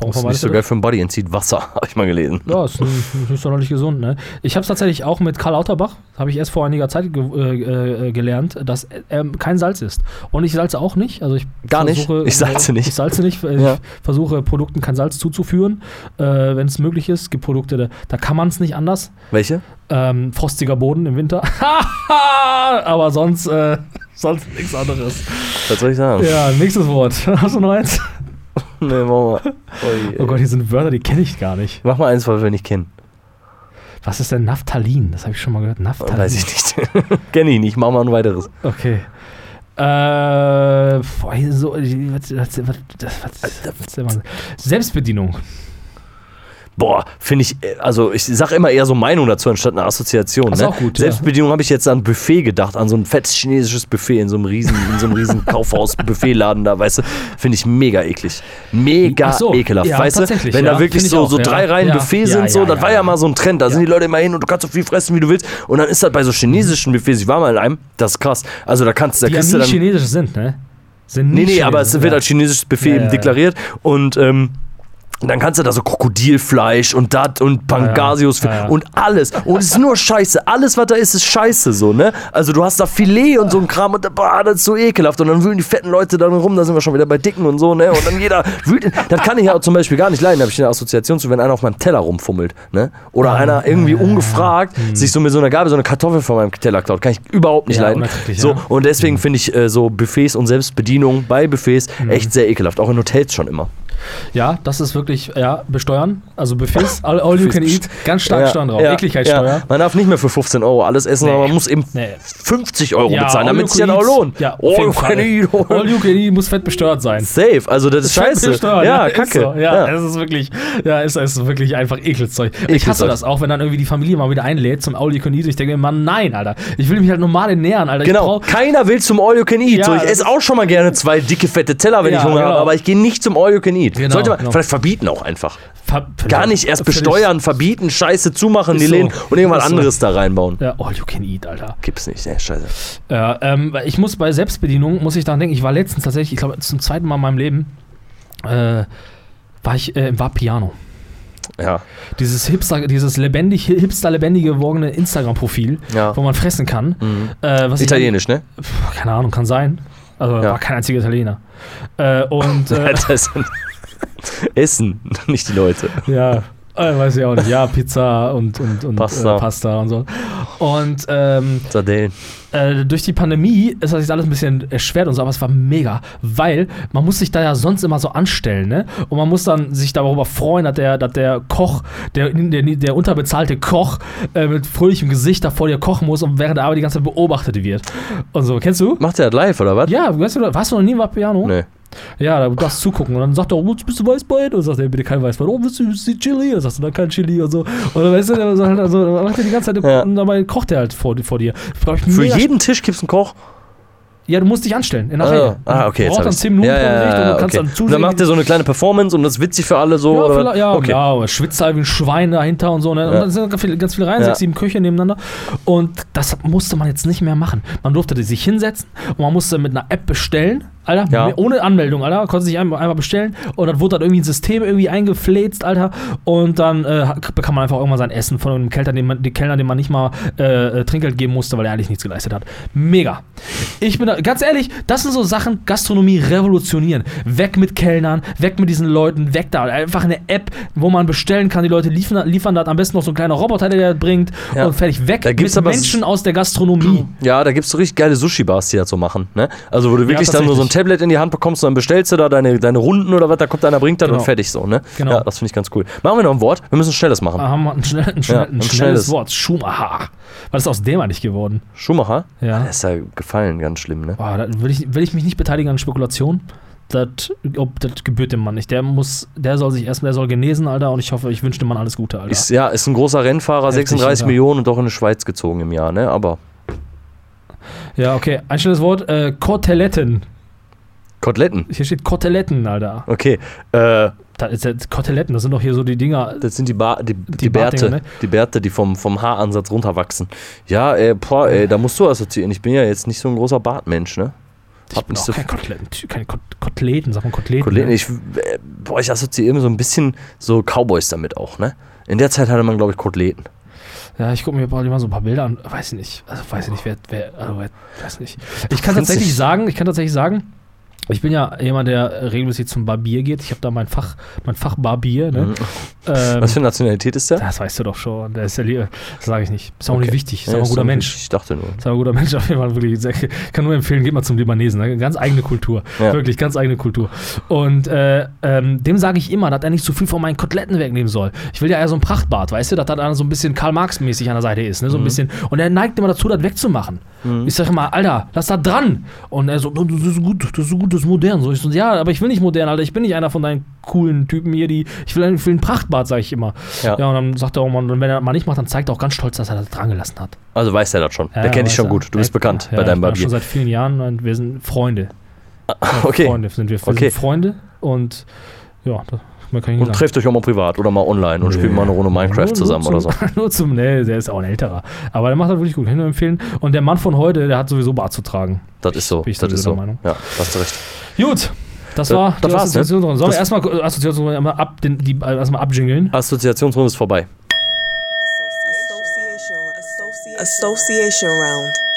Warum Das ist nicht so geil für den Body, entzieht Wasser, <laughs> habe ich mal gelesen. Ja, ist nicht, nicht sonderlich gesund, ne? Ich habe es tatsächlich auch mit Karl Lauterbach, habe ich erst vor einiger Zeit ge äh, äh, gelernt, dass ähm, kein Salz ist. Und ich salze auch nicht. Also ich Gar nicht? versuche, Ich salze nicht. Ich salze nicht. äh, Ja. Ich versuche Produkten kein Salz zuzuführen, äh, wenn es möglich ist. Es gibt Produkte, da, da kann man es nicht anders. Welche? Ähm, frostiger Boden im Winter. <laughs> Aber sonst, äh, sonst nichts anderes. Was soll ich sagen? Ja, nächstes Wort. Hast du noch eins? Nee, mach mal. Ui, Oh Gott, hier sind Wörter, die kenne ich gar nicht. Mach mal eins, was wir nicht kennen. Was ist denn Naphthalin? Das habe ich schon mal gehört. Naphthalin. Weiß ich nicht. Kenn ich nicht. Mach mal ein weiteres. Okay. Äh, boah, hier so, was, was, was, was, was, was, Selbstbedienung. Boah, finde ich, äh, also ich sage immer eher so Meinung dazu anstatt eine Assoziation. Ist Ne? auch gut, ja. Selbstbedienung habe ich jetzt an Buffet gedacht, an so ein fettes chinesisches Buffet in so einem riesen, in so einem riesen <laughs> Kaufhaus-Buffetladen da, weißt du, finde ich mega eklig. Mega so, ekelhaft, ja, weißt du? Wenn ja, da wirklich so, auch, so ja. drei Reihen Ja, Buffet ja, sind, so, ja, das ja, war ja ja. mal so ein Trend, da sind die Leute immer hin und du kannst so viel fressen, wie du willst. Und dann ist das bei so chinesischen Buffets, ich war mal in einem, das ist krass. Also da kannst da Die ja kriegst du dann. chinesisch sind, ne? Sind Nee, nee, aber es wird ja. als chinesisches Buffet Ja, eben ja, ja. deklariert und ähm, dann kannst du da so Krokodilfleisch und dat und Pangasius Ja, ja. und alles. Und es ist nur Scheiße. Alles, was da ist, ist Scheiße so, ne? Also du hast da Filet und so ein Kram und boah, das ist so ekelhaft. Und dann wühlen die fetten Leute dann rum, da sind wir schon wieder bei Dicken und so, ne? Und dann jeder wühlt. Das kann ich ja zum Beispiel gar nicht leiden. Da habe ich eine Assoziation zu, wenn einer auf meinem Teller rumfummelt, ne? Oder einer irgendwie ungefragt sich so mit so einer Gabel so eine Kartoffel von meinem Teller klaut. Kann ich überhaupt nicht Ja, leiden. So, und deswegen finde ich äh, so Buffets und Selbstbedienung bei Buffets echt sehr ekelhaft. Auch in Hotels schon immer. Ja, das ist wirklich, ja, besteuern. Also Buffets, all, all you can eat, ganz stark Ja, Steuern drauf. ja, Ekligkeitssteuer. Ja. Man darf nicht mehr für 15 Euro alles essen, Nee. aber man muss eben Nee. 50 Euro Ja, bezahlen, damit es sich dann auch lohnt. Ja, all you can eat. All you can eat muss fett besteuert sein. Safe, also das ist Fett scheiße. besteuert, ja, ist kacke. So. Ja, es ist wirklich, ja, es ist wirklich einfach Ekelzeug. Ich hasse Ekelzeug. das auch, wenn dann irgendwie die Familie mal wieder einlädt zum All You Can Eat. Ich denke mir, Mann, nein, Alter. Ich will mich halt normal ernähren, Alter. Genau, keiner will zum All You Can Eat. So, ich das esse auch schon mal gerne zwei dicke, fette Teller, wenn ich Hunger habe, genau. aber ich gehe nicht zum All You Can Eat. Genau, Sollte man genau. vielleicht verbieten auch einfach. Ver- Gar nicht erst besteuern, verbieten, Scheiße zumachen, die so. Läden und irgendwas so. anderes da reinbauen. Ja, All You Can Eat, Alter. Gibt's nicht, ne, scheiße. Ja, ähm, ich muss bei Selbstbedienung, muss ich daran denken, ich war letztens tatsächlich, ich glaube zum zweiten Mal in meinem Leben, äh, war ich äh, im Vapiano. Ja, Dieses Hipster, dieses lebendig, hipster lebendig gewordene Instagram-Profil, ja. wo man fressen kann. Mhm. Äh, Italienisch, ne? Dann, pf, keine Ahnung, kann sein. Also Ja. war kein einziger Italiener. Äh, und <laughs> äh, <laughs> Essen, nicht die Leute. ja, äh, weiß ich auch nicht. Ja, Pizza und, und, und Pasta. Äh, Pasta und so. Und ähm, Sardellen. äh, durch die Pandemie ist das jetzt alles ein bisschen erschwert und so, aber es war mega, weil man muss sich da ja sonst immer so anstellen, ne? Und man muss dann sich darüber freuen, dass der, dass der Koch, der, der, der unterbezahlte Koch äh, mit fröhlichem Gesicht da vor dir kochen muss und während der Arbeit die ganze Zeit beobachtet wird. Und so, kennst du? Macht der das live, oder was? Ja, weißt du, warst du noch nie im Vapiano? Nee. Ja, da darfst du zugucken. Und dann sagt er, oh, bist du Weißbein? Und dann sagt er, bitte kein Weißbein. Oh, bist du, bist du Chili? Und dann sagst du, dann kein Chili und so. Und dann, weißt du, er also, dann macht er die ganze Zeit, Ja. und dabei kocht er halt vor, vor dir. Für jeden Tisch gibt's einen Koch. ja, du musst dich anstellen in der Ah, ah, okay, Du hab dann ich's. 10 Minuten ja, ja, Gericht und ja, du kannst okay. dann zusehen. Dann macht ihr so eine kleine Performance und das ist witzig für alle so. ja, oder ja, okay. ja, aber schwitzt halt wie ein Schwein dahinter und so. Ne? Und Ja. dann sind ganz viele, ganz viele Reihen, Ja. sechs, sieben Köche nebeneinander. Und das musste man jetzt nicht mehr machen. Man durfte sich hinsetzen und man musste mit einer App bestellen. Alter, Ja. ohne Anmeldung, Alter, konnte sich einfach, einfach bestellen und dann wurde dann irgendwie ein System irgendwie eingefläzt, Alter, und dann äh, bekam man einfach irgendwann sein Essen von einem Kellner, dem man, den Kellner, dem man nicht mal äh, äh, Trinkgeld geben musste, weil er eigentlich nichts geleistet hat. Mega. Ich bin da, ganz ehrlich, das sind so Sachen, Gastronomie revolutionieren. Weg mit Kellnern, weg mit diesen Leuten, weg da. Einfach eine App, wo man bestellen kann, die Leute liefern, liefern das am besten noch so ein kleiner Roboter, der das bringt Ja. und fertig. Weg Da gibt's mit aber- Menschen aus der Gastronomie. Ja, da gibt es so richtig geile Sushi-Bars, die das so machen. Ne? Also, wo du wirklich dann nur so ein. Tablet in die Hand bekommst und dann bestellst du da deine, deine Runden oder was, da kommt einer, bringt das Genau. und fertig so. Ne? Genau. Ja, das finde ich ganz cool. Machen wir noch ein Wort. Wir müssen schnelles machen. Haben wir ein, schnell, ein, schnell, Ja, ein ein schnelles, schnelles. Wort. Schumacher. Was ist aus dem eigentlich geworden? Schumacher? Ja. Der ist ja gefallen, ganz schlimm, ne? Boah, da will ich, will ich mich nicht beteiligen an Spekulationen. Das, ob, das gebührt dem Mann nicht. Der muss, der soll sich erstmal, der soll genesen, Alter, und ich hoffe, ich wünsche dem Mann alles Gute, Alter. Ist, ja, ist ein großer Rennfahrer, Heftig, 36 Alter. Millionen und doch in die Schweiz gezogen im Jahr, ne? Aber ja, okay. Ein schnelles Wort. Äh, Koteletten. Koteletten. Hier steht Koteletten, Alter. Okay. Äh, Da ist ja, Koteletten, das sind doch hier so die Dinger. das sind die, ba die, die, Die Bärte, ne? die Bärte, die vom, vom Haaransatz runterwachsen. Ja, ey, boah, ey, da musst du assoziieren. Ich bin ja jetzt nicht so ein großer Bartmensch, ne? Ich Hab bin auch so kein Koteletten, keine Kot Koteleten, sagt man Koteleten. Kollegen, ne? ich, äh, boah, ich assoziiere immer so ein bisschen so Cowboys damit auch, ne? In der Zeit hatte man, glaube ich, Koteletten. Ja, ich gucke mir mal so ein paar Bilder an. Weiß ich nicht. Also weiß ich nicht, wer, wer also, weiß nicht. Ich kann tatsächlich sagen, ich kann tatsächlich sagen, ich bin ja jemand, der regelmäßig zum Barbier geht. Ich habe da mein Fach, mein Fach Barbier. Ne? Mhm. Ähm, Was für Nationalität ist der? das weißt du doch schon. Der ist ja. Das sage ich nicht. Ist auch Okay. nicht wichtig. Ist Ja, auch ein guter so- Mensch. Ich dachte nur. Ist auch ein guter Mensch, <laughs> auf jeden Fall wirklich. Sehr, kann nur empfehlen, geht mal zum Libanesen. Ne? Ganz eigene Kultur. Ja. Wirklich, ganz eigene Kultur. Und äh, ähm, dem sage ich immer, dass er nicht zu viel von meinen Koteletten wegnehmen soll. Ich will ja eher so ein Prachtbart, weißt du, dass das dann so ein bisschen Karl Marx-mäßig an der Seite ist. Ne? So ein Mhm. bisschen. Und er neigt immer dazu, das wegzumachen. Mhm. Ich sage immer, Alter, lass da dran. Und er so, das ist gut, das ist gut, das ist modern. So, ich so, ja, aber ich will nicht modern, Alter. Ich bin nicht einer von deinen coolen Typen hier, die, ich will, ich will einen Prachtbart, sage ich immer. Ja. Ja. und dann sagt er auch mal, wenn er mal nicht macht, dann zeigt er auch ganz stolz, dass er das dran gelassen hat. Also weiß der das schon. Ja, der kennt dich schon er. gut. Du bist bekannt bei deinem Barbier. schon seit vielen Jahren und wir sind Freunde. <laughs> Okay. Freunde sind wir. Wir Okay. sind Freunde und ja, das mehr kann ich nicht Und trefft euch auch mal privat oder mal online und spielt mal eine Runde Minecraft Nur- zusammen nur oder so. zum, <laughs> Nur zum, nee, der ist auch ein älterer. Aber der macht das wirklich gut, kann ich nur empfehlen. Und der Mann von heute, der hat sowieso Bart zu tragen. Das ist so. Bin ich Das ist so. der Meinung. Ja, hast du recht. Gut, das Das- war das die war's, ne? Assoziationsrunde. Sollen wir Das- erstmal Assoziationsrunde ab, den, die, äh, erstmal abjingeln? Assoziationsrunde ist vorbei. Association Round.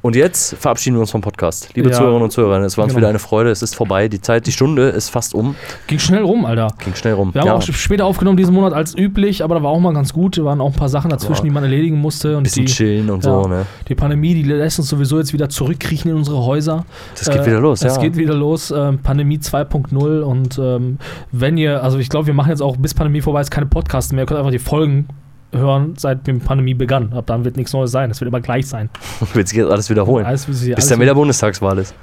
Und jetzt verabschieden wir uns vom Podcast. Liebe Ja. Zuhörerinnen und Zuhörer, es war uns Genau. wieder eine Freude. Es ist vorbei. Die Zeit, die Stunde ist fast um. Ging schnell rum, Alter. Ging schnell rum. Wir haben ja. auch später aufgenommen diesen Monat als üblich, aber da war auch mal ganz gut. Da waren auch ein paar Sachen dazwischen, Ja. die man erledigen musste. Und bisschen die, chillen und so. Ne? die Pandemie, die lässt uns sowieso jetzt wieder zurückkriechen in unsere Häuser. Das geht wieder los, Es ja. geht wieder los. Ähm, Pandemie 2.0 und ähm, wenn ihr, also ich glaube, wir machen jetzt auch bis Pandemie vorbei ist keine Podcasts mehr. Ihr könnt einfach die Folgen hören, seit die Pandemie begann. Ab dann wird nichts Neues sein. Es wird immer gleich sein. <laughs> Wird sich jetzt alles wiederholen. Alles, bis alles dann wieder Bundestagswahl ist.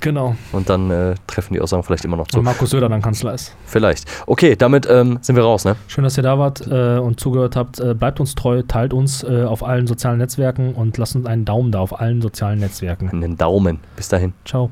Genau. Und dann äh, treffen die Aussagen vielleicht immer noch zu. Und Markus Söder dann Kanzler ist. Vielleicht. Okay, damit ähm, sind wir raus, ne? Schön, dass ihr da wart äh, und zugehört habt. Äh, bleibt uns treu, teilt uns äh, auf allen sozialen Netzwerken und lasst uns einen Daumen da auf allen sozialen Netzwerken. In den Daumen. Bis dahin. Ciao.